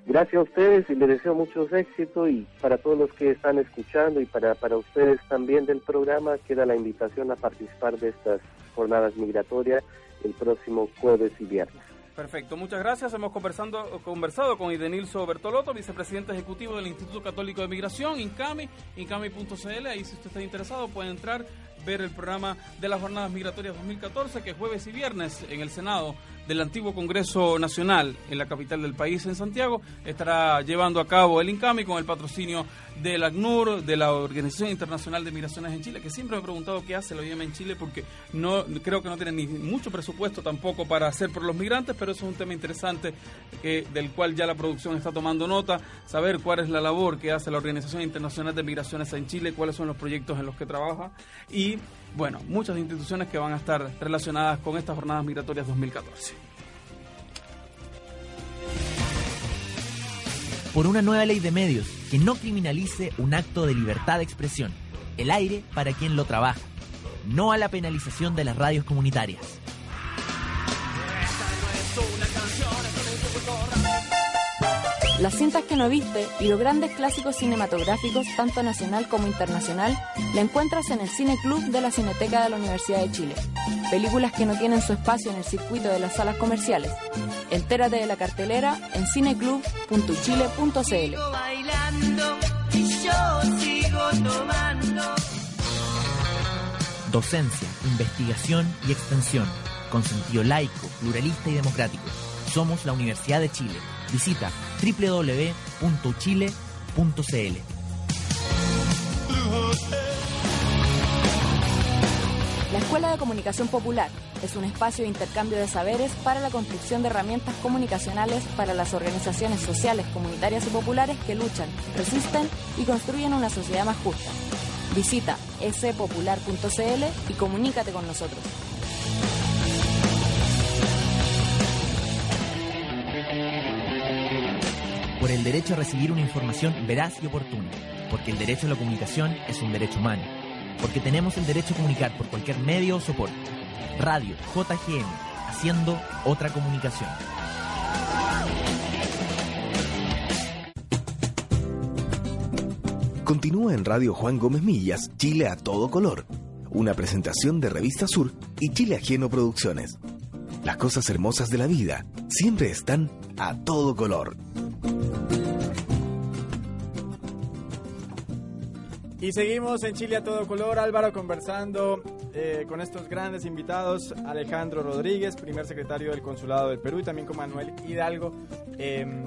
Gracias a ustedes y les deseo muchos éxitos y para todos los que están escuchando y para, para ustedes también del programa queda la invitación a participar de estas jornadas migratorias el próximo jueves y viernes. Perfecto, muchas gracias. Hemos conversando, conversado con Idenilso Bertolotto, vicepresidente ejecutivo del Instituto Católico de Migración, INCAMI, incami.cl. Ahí si usted está interesado puede entrar, ver el programa de las jornadas migratorias 2014, que es jueves y viernes en el Senado del antiguo Congreso Nacional en la capital del país, en Santiago, estará llevando a cabo el INCAMI con el patrocinio del ACNUR, de la Organización Internacional de Migraciones en Chile, que siempre me he preguntado qué hace la OIM en Chile, porque no creo que no tiene ni mucho presupuesto tampoco para hacer por los migrantes, pero eso es un tema interesante del cual ya la producción está tomando nota, saber cuál es la labor que hace la Organización Internacional de Migraciones en Chile, cuáles son los proyectos en los que trabaja y, bueno, muchas instituciones que van a estar relacionadas con estas jornadas migratorias 2014. Por una nueva ley de medios que no criminalice un acto de libertad de expresión. El aire para quien lo trabaja. No a la penalización de las radios comunitarias. Las cintas que no viste y los grandes clásicos cinematográficos, tanto nacional como internacional, la encuentras en el Cine Club de la Cineteca de la Universidad de Chile. Películas que no tienen su espacio en el circuito de las salas comerciales. Entérate de la cartelera en cineclub.chile.cl. bailando y yo sigo tomando. Docencia, investigación y extensión, con sentido laico, pluralista y democrático. Somos la Universidad de Chile. Visita www.chile.cl. La Escuela de Comunicación Popular es un espacio de intercambio de saberes para la construcción de herramientas comunicacionales para las organizaciones sociales, comunitarias y populares que luchan, resisten y construyen una sociedad más justa. Visita spopular.cl y comunícate con nosotros. El derecho a recibir una información veraz y oportuna. Porque el derecho a la comunicación es un derecho humano. Porque tenemos el derecho a comunicar por cualquier medio o soporte. Radio JGM, haciendo otra comunicación. Continúa en Radio Juan Gómez Millas, Chile a todo color. Una presentación de Revista Sur y Chile Ajeno Producciones. Las cosas hermosas de la vida siempre están a todo color. Y seguimos en Chile a todo color, Álvaro, conversando eh, con estos grandes invitados, Alejandro Rodríguez, primer secretario del Consulado del Perú, y también con Manuel Hidalgo. eh,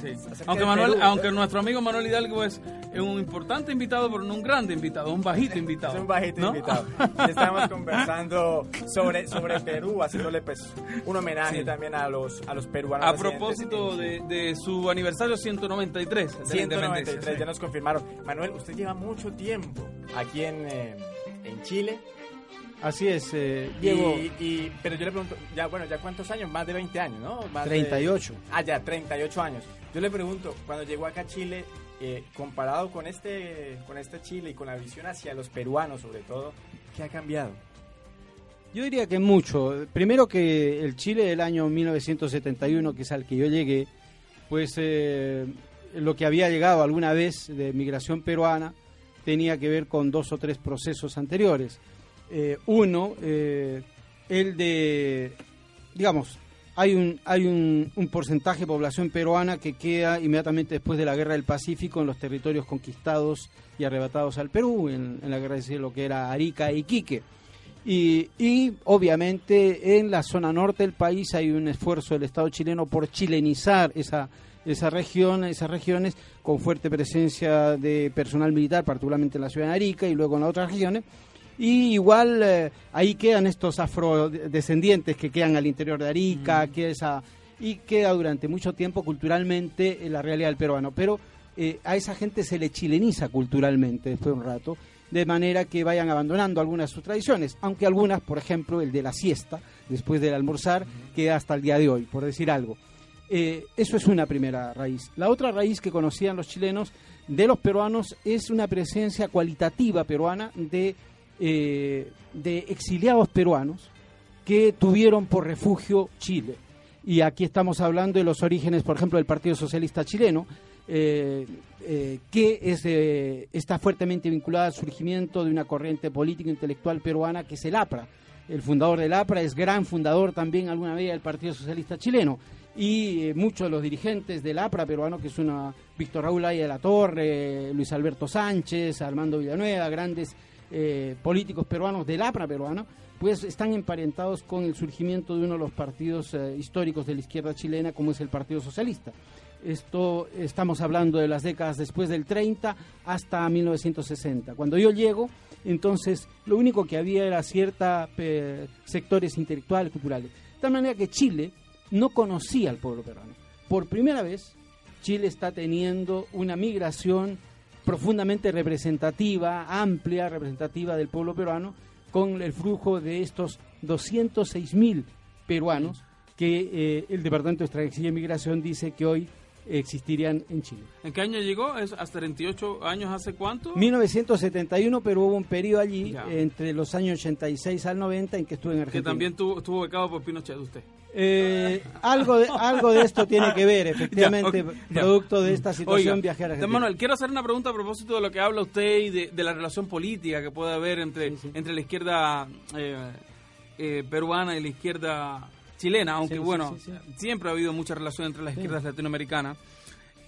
sí, Aunque, Manuel, Perú. aunque nuestro amigo Manuel Hidalgo es un importante invitado, pero no un grande invitado, un bajito invitado. Es un bajito ¿no? invitado. Y Estamos conversando sobre, sobre Perú, haciéndole pues un homenaje Sí. también a los, a los peruanos. A propósito de, de su aniversario 193 de la 193, independencia. ya nos confirmaron. Manuel, usted lleva mucho tiempo aquí en, eh, en Chile. Así es, eh, Diego. Y, y- pero yo le pregunto, ya bueno, ya cuántos años, más de 20 años, ¿no? Más de- 38. ah, ya, 38 años. Yo le pregunto, cuando llegó acá a Chile, eh, comparado con este, con este Chile y con la visión hacia los peruanos sobre todo, ¿qué ha cambiado? Yo diría que mucho. Primero que el Chile del año 1971, que es al que yo llegué, pues eh, lo que había llegado alguna vez de migración peruana tenía que ver con dos o tres procesos anteriores. Eh, uno, el de, digamos, hay un, hay un, porcentaje de población peruana que queda inmediatamente después de la Guerra del Pacífico en los territorios conquistados y arrebatados al Perú, en, en la guerra de lo que era Arica e Iquique. Y, y, obviamente en la zona norte del país hay un esfuerzo del Estado chileno por chilenizar esa, esa región, esas regiones con fuerte presencia de personal militar, particularmente en la ciudad de Arica y luego en las otras regiones. Y igual eh, ahí quedan estos afrodescendientes que quedan al interior de Arica, queda esa, y queda durante mucho tiempo culturalmente la realidad del peruano. Pero eh, a esa gente se le chileniza culturalmente después de un rato, de manera que vayan abandonando algunas de sus tradiciones, aunque algunas, por ejemplo, el de la siesta, después del almorzar, queda hasta el día de hoy, por decir algo. Eh, eso es una primera raíz. La otra raíz que conocían los chilenos de los peruanos es una presencia cualitativa peruana de, eh, de exiliados peruanos que tuvieron por refugio Chile. Y aquí estamos hablando de los orígenes, por ejemplo, del Partido Socialista Chileno, eh, eh, que es, está fuertemente vinculada al surgimiento de una corriente política intelectual peruana que es el APRA. El fundador del APRA es gran fundador también alguna vez del Partido Socialista Chileno. Y muchos de los dirigentes del APRA peruano, que es una Víctor Raúl Aya de la Torre, Luis Alberto Sánchez, Armando Villanueva, grandes eh, políticos peruanos del APRA peruano, pues están emparentados con el surgimiento de uno de los partidos eh, históricos de la izquierda chilena, como es el Partido Socialista. Esto estamos hablando de las décadas después del 30 hasta 1960. Cuando yo llego, entonces lo único que había era cierta eh, sectores intelectuales, culturales. De tal manera que Chile no conocía al pueblo peruano. Por primera vez, Chile está teniendo una migración profundamente representativa, amplia, representativa del pueblo peruano, con el flujo de estos 206 mil peruanos que eh, el Departamento de Extranjería y Migración dice que hoy existirían en Chile. ¿En qué año llegó? ¿Es hasta 38 años hace cuánto? 1971, pero hubo un periodo allí Ya. entre los años 86 al 90 en que estuve en Que Argentina. también tuvo, estuvo becado por Pinochet usted. Eh, algo, de, algo de esto tiene que ver, efectivamente, Ya, ok, ya. producto de esta situación Oiga, viaje a don Argentina. Manuel, quiero hacer una pregunta a propósito de lo que habla usted y de, de la relación política que puede haber entre, entre la izquierda eh, eh, peruana y la izquierda chilena, aunque Sí, bueno, sí, sí. siempre ha habido mucha relación entre las izquierdas latinoamericanas.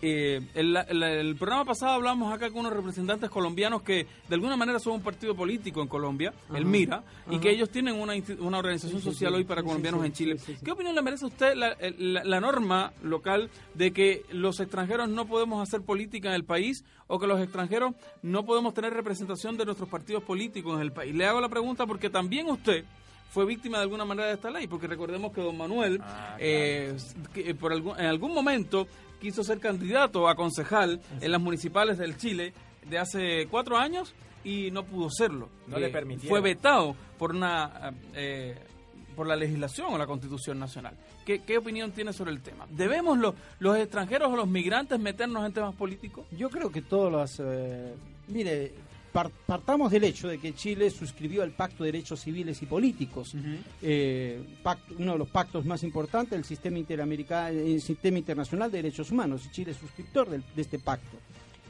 Eh, el, el- el programa pasado hablamos acá con unos representantes colombianos que de alguna manera son un partido político en Colombia, el Ajá, MIRA, y que ellos tienen una, una organización Sí, sí, social sí. hoy para colombianos en Chile. ¿Qué opinión le merece a usted la, la- la norma local de que los extranjeros no podemos hacer política en el país o que los extranjeros no podemos tener representación de nuestros partidos políticos en el país? Le hago la pregunta porque también usted fue víctima de alguna manera de esta ley, porque recordemos que don Manuel eh, que, eh, por algún, en algún momento quiso ser candidato a concejal en las municipales del Chile de hace cuatro años y no pudo serlo. No le Eh, permitieron. Fue vetado por una eh, por la legislación o la Constitución Nacional. ¿Qué, qué opinión tiene sobre el tema? ¿Debemos los, los extranjeros o los migrantes meternos en temas políticos? Yo creo que todos los... eh, mire, partamos del hecho de que Chile suscribió el Pacto de Derechos Civiles y Políticos, eh, uno de los pactos más importantes del sistema, interamericano, el sistema internacional de derechos humanos. Chile es suscriptor del- de este pacto.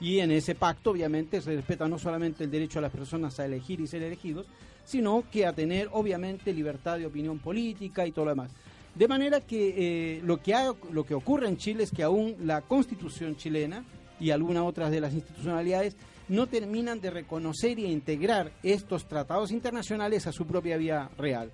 Y en ese pacto, obviamente, se respeta no solamente el derecho a las personas a elegir y ser elegidos, sino que a tener, obviamente, libertad de opinión política y todo lo demás. De manera que eh, lo, que ha- lo que ocurre en Chile es que aún la constitución chilena y algunas otras de las institucionalidades no terminan de reconocer e integrar estos tratados internacionales a su propia vía real.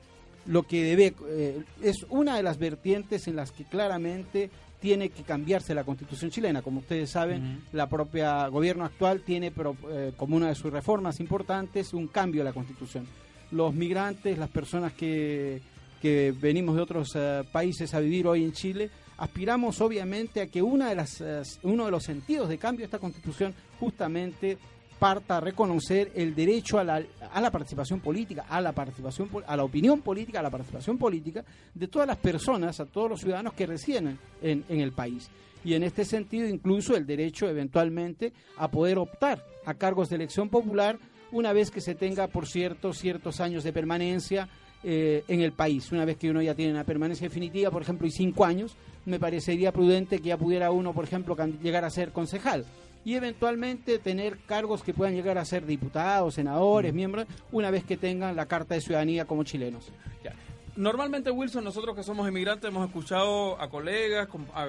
Lo que debe eh, es una de las vertientes en las que claramente tiene que cambiarse la constitución chilena. Como ustedes saben, la propia gobierno actual tiene pro- eh, como una de sus reformas importantes un cambio a la constitución. Los migrantes, las personas que, que venimos de otros eh, países a vivir hoy en Chile, aspiramos obviamente a que una de las, uno de los sentidos de cambio de esta constitución justamente parta a reconocer el derecho a la, a la participación política, a la participación a la opinión política, a la participación política de todas las personas, a todos los ciudadanos que residen en, en el país. Y en este sentido incluso el derecho eventualmente a poder optar a cargos de elección popular una vez que se tenga, por cierto, ciertos años de permanencia eh, en el país. Una vez que uno ya tiene una permanencia definitiva, por ejemplo, y cinco años, me parecería prudente que ya pudiera uno, por ejemplo, llegar a ser concejal y eventualmente tener cargos que puedan llegar a ser diputados, senadores, miembros, una vez que tengan la carta de ciudadanía como chilenos. Ya. Normalmente, Wilson, nosotros que somos inmigrantes hemos escuchado a colegas, a,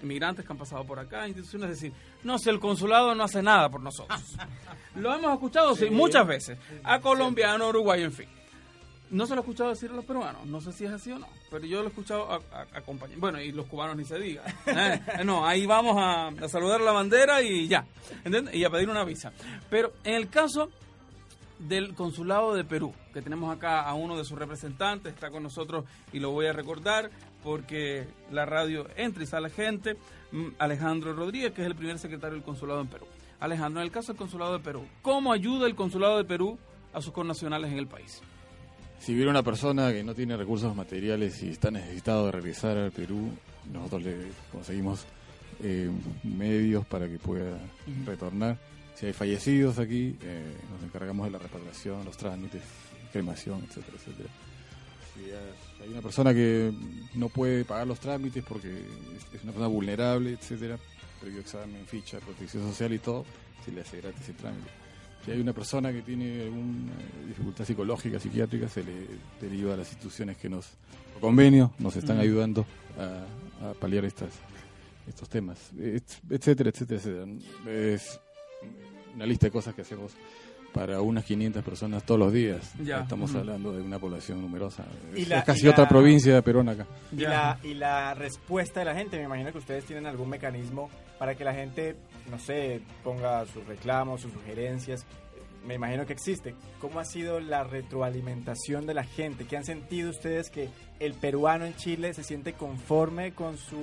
inmigrantes que han pasado por acá, instituciones decir, no, si el consulado no hace nada por nosotros. lo hemos escuchado sí, muchas veces, a colombianos, uruguayos, en fin. No se lo he escuchado decir a los peruanos, no sé si es así o no, pero yo lo he escuchado a, compañeros. Bueno, y los cubanos ni se diga. Eh, no, ahí vamos a, a saludar la bandera y ya, ¿entiendes? Y a pedir una visa. Pero en el caso del Consulado de Perú, que tenemos acá a uno de sus representantes, está con nosotros y lo voy a recordar porque la radio entra y sale gente, mm, Alejandro Rodríguez, que es el primer secretario del Consulado en Perú. Alejandro, en el caso del Consulado de Perú, ¿cómo ayuda el Consulado de Perú a sus connacionales en el país? Si hubiera una persona que no tiene recursos materiales y está necesitado de regresar al Perú, nosotros le conseguimos eh, medios para que pueda retornar. Si hay fallecidos aquí, eh, nos encargamos de la repatriación, los trámites, cremación, etcétera, etcétera. Si hay- una persona que no puede pagar los trámites porque es- es una persona vulnerable, etcétera, previo examen, ficha, protección social y todo, se le hace gratis el trámite. Si hay una persona que tiene alguna dificultad psicológica, psiquiátrica, se le deriva a las instituciones que nos, por convenio, nos están ayudando a, a paliar estas, estos temas, et- etcétera, etcétera, etcétera. Es una lista de cosas que hacemos para unas 500 personas todos los días. Ya. Estamos hablando de una población numerosa. Y Es, la- es casi y otra la- provincia peruana acá. Y la, y la respuesta de la gente, me imagino que ustedes tienen algún mecanismo para que la gente, no sé, ponga sus reclamos, sus sugerencias. me imagino que existe. ¿Cómo ha sido la retroalimentación de la gente? ¿Qué han sentido ustedes que el peruano en Chile se siente conforme con su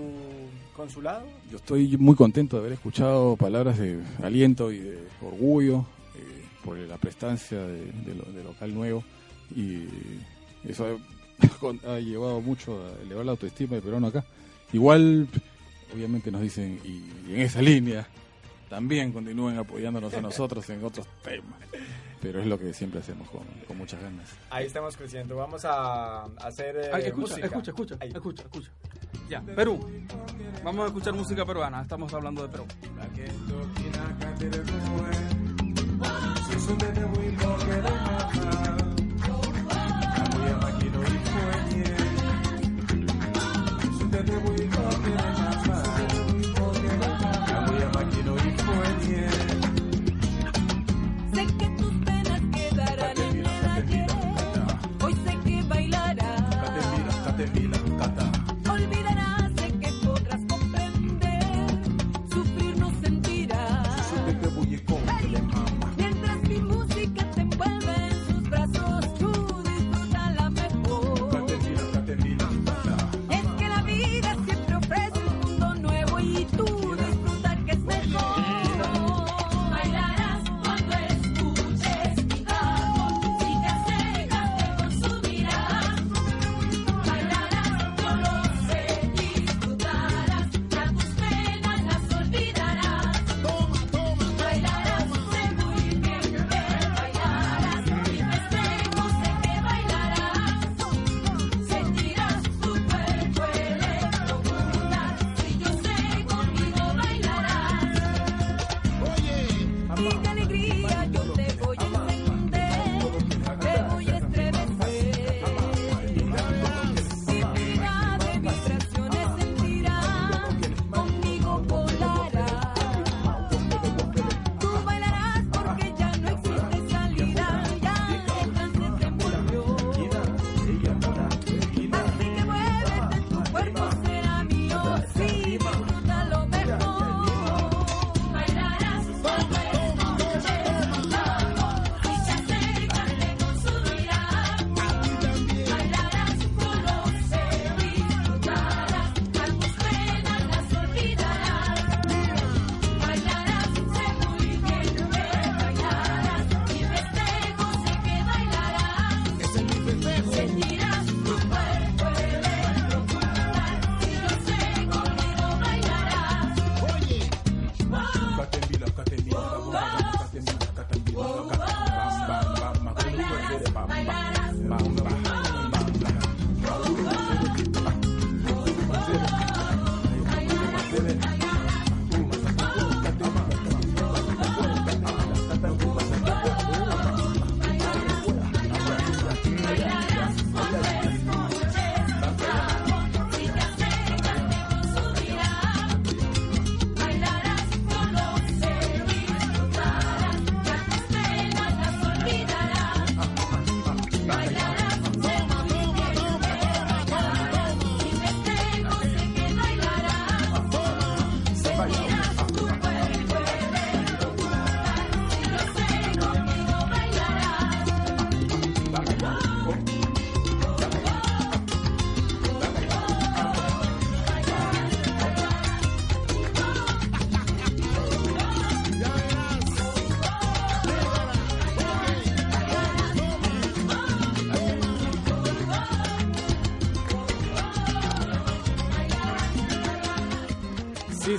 consulado? Yo estoy muy contento de haber escuchado palabras de aliento y de orgullo eh, por la prestancia de, lo- de local nuevo y eso ha, ha llevado mucho a elevar la autoestima del peruano acá. Igual, obviamente nos dicen, y en esa línea también continúen apoyándonos a nosotros en otros temas. Pero es lo que siempre hacemos con, con muchas ganas. Ahí estamos creciendo. Vamos a hacer eh, Ay, escucha, música. escucha, escucha, Ahí. escucha, escucha. Ya, Perú. Vamos a escuchar música peruana. Estamos hablando de Perú.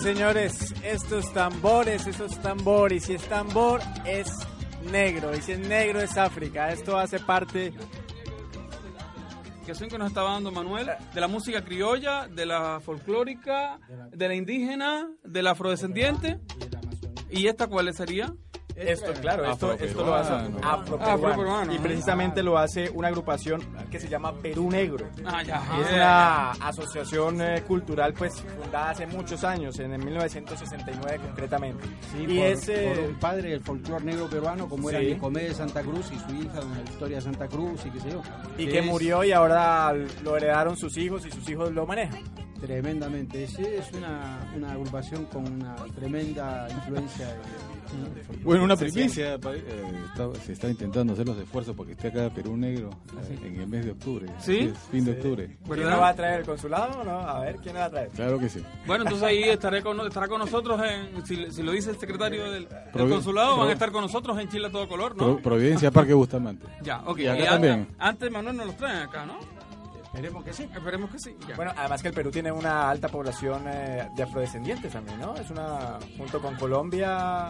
Señores, estos tambores, esos tambores, si es tambor es negro, y si es negro es África. Esto hace parte que nos estaba dando Manuel de la música criolla, de la folclórica, de la indígena, de la afrodescendiente. ¿Y esta cuál sería? Esto, claro, esto, esto lo hace Afroperuano. afroperuano. Y ah. precisamente lo hace una agrupación que se llama Perú Negro. Ah, ya. Es una asociación eh, cultural pues fundada hace muchos años, en el 1969 concretamente. Sí, y por, es, eh, por un padre del folclore negro peruano, como era. Nicomé de Santa Cruz y su hija, doña Victoria de Santa Cruz y qué sé yo. y que Es- murió y ahora lo heredaron sus hijos y sus hijos lo manejan. Tremendamente. Es, es una, una agrupación con una tremenda influencia. de-. Bueno, una primicia, eh, está- se está intentando hacer los esfuerzos porque esté acá Perú Negro eh, en el mes de octubre. ¿Sí? es fin de octubre. ¿Quién va a traer el consulado o no? A ver, ¿quién nos va a traer? Claro que sí. Bueno, entonces ahí estaré con, estará con nosotros, en, si, si lo dice el secretario del, consulado, van a estar con nosotros en Chile a todo color, ¿no? Pro- Providencia Parque Bustamante. Ya, ok. Y acá Eh, también. antes, antes, Manuel nos los traen acá, ¿no? Esperemos que sí. Esperemos que sí. ya. Bueno, además que el Perú tiene una alta población eh, de afrodescendientes también, ¿no? Es una, junto con Colombia,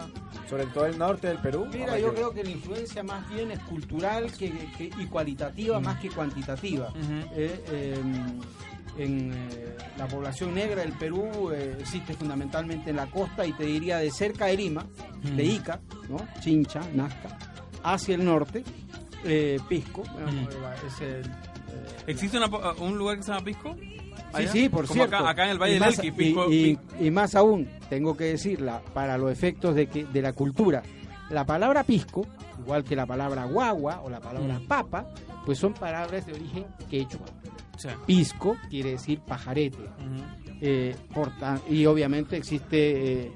sobre todo el norte del Perú. Mira, yo que- creo que la influencia más bien es cultural que, que- y cualitativa más que cuantitativa. Eh, eh, en eh, la población negra del Perú eh, existe fundamentalmente en la costa y te diría de cerca de Lima, de Ica, ¿no? Chincha, Nazca, hacia el norte, eh, Pisco, bueno, es el, ¿Existe una po- un lugar que se llama Pisco? Sí, Allá? sí, por Como cierto. Acá, acá en el Valle y del más, Elqui, Pisco. y, más aún, tengo que decirla, para los efectos de, que, de la cultura, la palabra pisco, igual que la palabra guagua o la palabra Mm. papa, pues son palabras de origen quechua. Sí. Pisco quiere decir pajarete. Ujú. Eh, por tan- y obviamente existe... eh,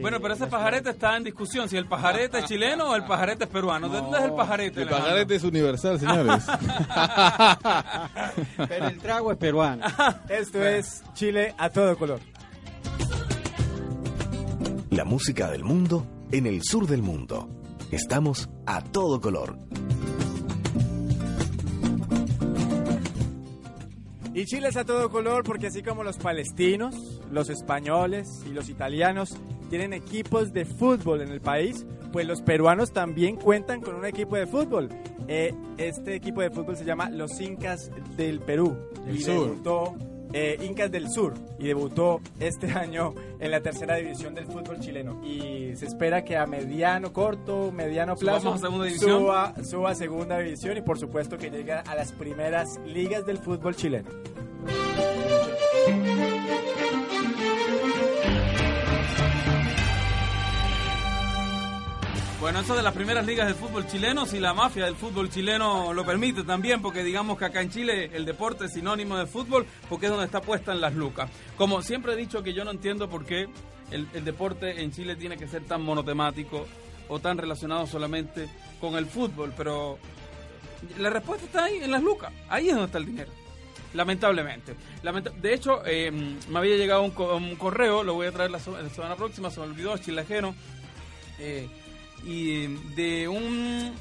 Bueno, pero ese la- pajarete está en discusión, si el pajarete es chileno o el pajarete es peruano. ¿De dónde es el pajarete? El Alejandro? pajarete es universal, señores. Pero el trago es peruano. Esto es Chile a todo color. La música del mundo en el sur del mundo. Estamos a todo color. Y Chile es a todo color porque así como los palestinos, los españoles y los italianos tienen equipos de fútbol en el país, pues los peruanos también cuentan con un equipo de fútbol. Eh, este equipo de fútbol se llama los Incas del Perú. Del y sur. debutó eh, Incas del Sur y debutó este año en la tercera división del fútbol chileno. Y se espera que a mediano, corto, mediano ¿Subamos plazo a segunda división? suba, suba a segunda división y por supuesto que llegue a las primeras ligas del fútbol chileno. Bueno, eso de las primeras ligas del fútbol chileno, si la mafia del fútbol chileno lo permite también, porque digamos que acá en Chile el deporte es sinónimo de fútbol, porque es donde está puesta en las lucas. Como siempre he dicho que yo no entiendo por qué el, deporte en Chile tiene que ser tan monotemático o tan relacionado solamente con el fútbol, pero la respuesta está ahí, en las lucas. Ahí es donde está el dinero. Lamentablemente. Lamenta- de hecho, eh, me había llegado un, co- un correo, lo voy a traer la, se- la semana próxima, se me olvidó, Chile ajeno, eh, y de un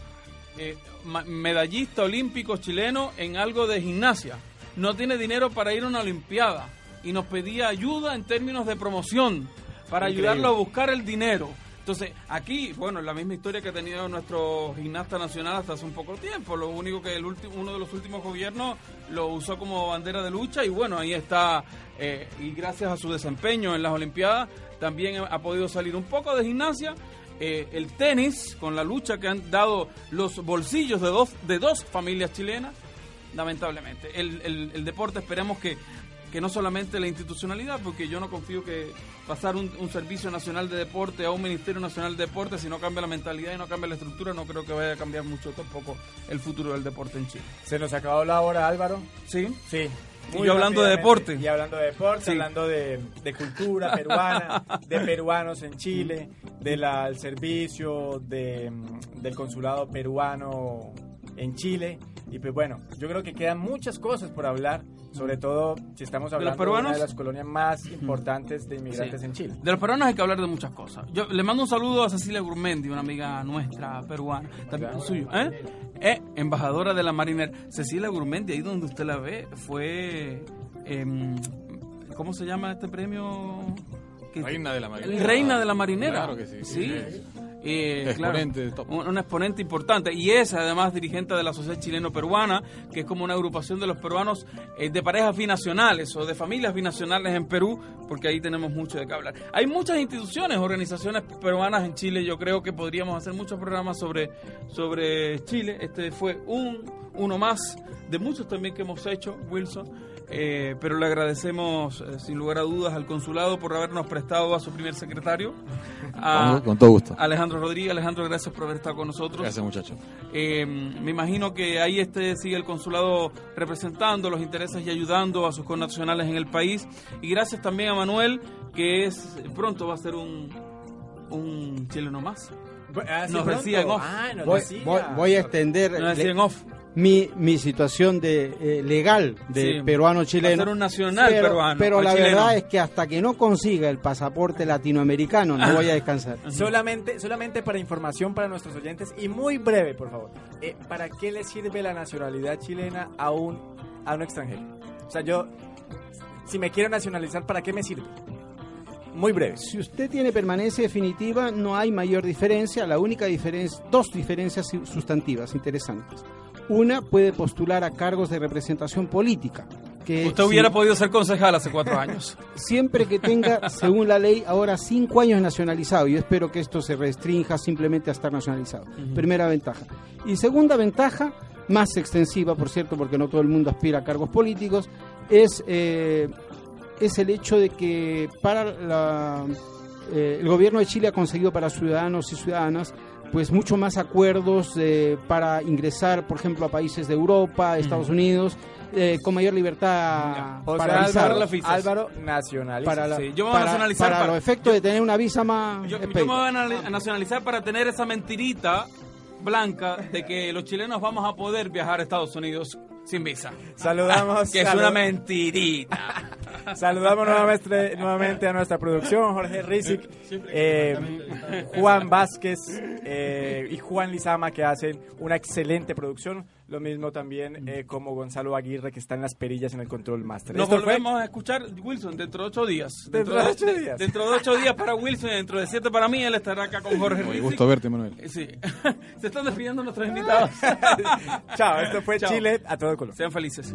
eh, medallista olímpico chileno en algo de gimnasia. No tiene dinero para ir a una olimpiada y nos pedía ayuda en términos de promoción para Increíble. ayudarlo a buscar el dinero. Entonces, aquí, bueno, la misma historia que ha tenido nuestro gimnasta nacional hasta hace un poco tiempo. Lo único que el último, uno de los últimos gobiernos lo usó como bandera de lucha y bueno, ahí está. eh, y gracias a su desempeño en las Olimpiadas, también ha podido salir un poco de gimnasia. Eh, el tenis, con la lucha que han dado los bolsillos de dos, de dos familias chilenas, lamentablemente. El, el- el deporte esperemos que, que no solamente la institucionalidad, porque yo no confío que pasar un, un servicio nacional de deporte a un ministerio nacional de deporte, si no cambia la mentalidad y no cambia la estructura, no creo que vaya a cambiar mucho tampoco el futuro del deporte en Chile. Se nos acabó la hora, Álvaro. ¿Sí? Sí. Y yo hablando de deporte. Y hablando de deporte, Sí. hablando de, de cultura peruana, de peruanos en Chile, del servicio de, mm, del consulado peruano en Chile. Y pues bueno, yo creo que quedan muchas cosas por hablar, sobre todo si estamos hablando de, peruanos? una de las colonias más importantes de inmigrantes Sí. en Chile. De los peruanos hay que hablar de muchas cosas. Yo le mando un saludo a Cecilia Gurmendi, una amiga nuestra peruana, también Claro. suyo, ¿eh? Eh, embajadora de la Mariner. Cecilia Gurmendi, ahí donde usted la ve, fue. em, ¿Cómo se llama este premio? Reina de la marinera. Reina de la Marinera. Claro que sí. Sí. Sí. Eh, claro, Exponente un, un exponente importante y es además dirigente de la Sociedad Chileno-Peruana, que es como una agrupación de los peruanos eh, de parejas binacionales o de familias binacionales en Perú, porque ahí tenemos mucho de qué hablar. Hay muchas instituciones, organizaciones peruanas en Chile, yo creo que podríamos hacer muchos programas sobre, sobre Chile. Este fue un uno más de muchos también que hemos hecho, Wilson. Eh, pero le agradecemos eh, sin lugar a dudas al consulado por habernos prestado a su primer secretario, a Con- con todo gusto. Alejandro Rodríguez. Alejandro, gracias por haber estado con nosotros. Gracias, muchachos. Eh, me imagino que ahí este sigue el consulado representando los intereses y ayudando a sus connacionales en el país. Y gracias también a Manuel, que es pronto va a ser un, un chileno más. Ah, Nos decía en off. Ah, nos Voy, decía. voy- voy a extender Nos decía le- en off. Mi, mi situación de eh, legal de Sí. peruano chileno. ser un nacional pero, peruano, Pero la chileno. verdad es que hasta que no consiga el pasaporte latinoamericano no voy a descansar. Solamente, solamente para información para nuestros oyentes y muy breve, por favor. Eh, ¿Para qué le sirve la nacionalidad chilena a un, a un extranjero? O sea, yo, si me quiero nacionalizar, ¿para qué me sirve? Muy breve. Si usted tiene permanencia definitiva, no hay mayor diferencia. La única diferencia, dos diferencias su- sustantivas interesantes. Una puede postular a cargos de representación política. Que Usted si- hubiera podido ser concejal hace cuatro años. siempre que tenga, según la ley, ahora cinco años nacionalizado. Yo espero que esto se restrinja simplemente a estar nacionalizado. Primera ventaja. Y segunda ventaja, más extensiva, por cierto, porque no todo el mundo aspira a cargos políticos, es, eh, es el hecho de que para la, eh, el gobierno de Chile ha conseguido para ciudadanos y ciudadanas pues mucho más acuerdos eh, para ingresar, por ejemplo, a países de Europa, Estados Unidos, eh, con mayor libertad O para. Álvaro. Álvaro para, la- Sí, yo me voy a para- nacionalizar para para- los efectos de tener una visa más Yo, me voy a nacionalizar para tener esa mentirita blanca de que los chilenos vamos a poder viajar a Estados Unidos sin visa. Saludamos. Que es una mentirita. Saludamos nuevamente, nuevamente a nuestra producción, Jorge Rizik, eh, Juan Vázquez eh, y Juan Lizama, que hacen una excelente producción. Lo mismo también eh, como Gonzalo Aguirre, que está en las perillas en el control master. Nos fue- volvemos a escuchar, Wilson, dentro de ocho días. Dentro de ocho días. Dentro de ocho días para Wilson y dentro de siete para mí. Él estará acá con Jorge Muy gusto verte, Manuel. Eh, Sí. Se están despidiendo nuestros invitados. Chao, esto fue Chao. Chile a todo color. Sean felices.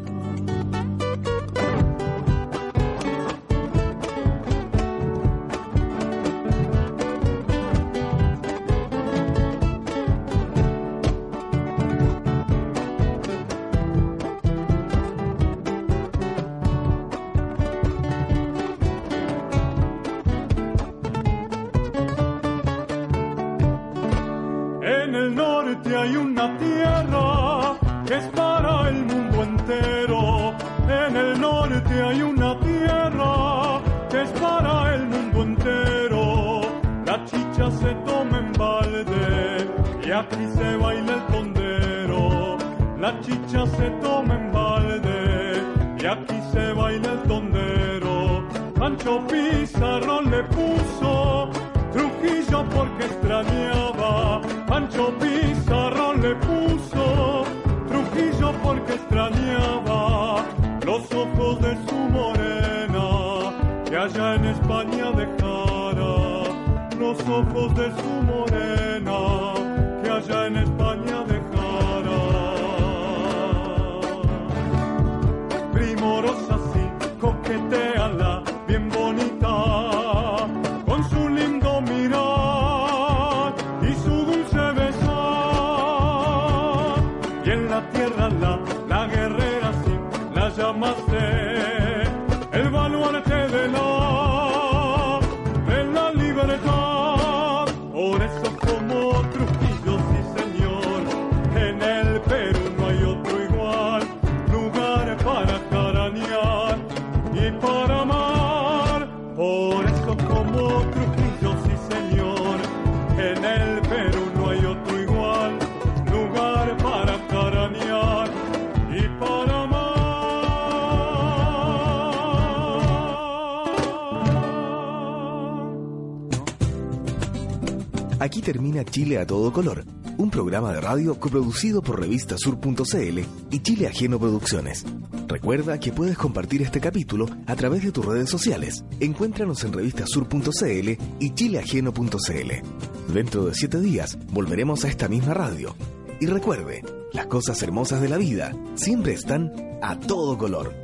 Aquí se baila el tondero. La chicha se toma en balde y aquí se baila el tondero. Pancho Pizarro le puso Trujillo porque extrañaba, Pancho Pizarro le puso Trujillo porque extrañaba los ojos de su morena que allá en España dejara, los ojos de su morena Aquí termina Chile a todo color, un programa de radio coproducido por revistasur.cl y Chile Ajeno Producciones. Recuerda que puedes compartir este capítulo a través de tus redes sociales. Encuéntranos en revistasur.cl y chileajeno.cl. Dentro de siete días volveremos a esta misma radio. Y recuerde, las cosas hermosas de la vida siempre están a todo color.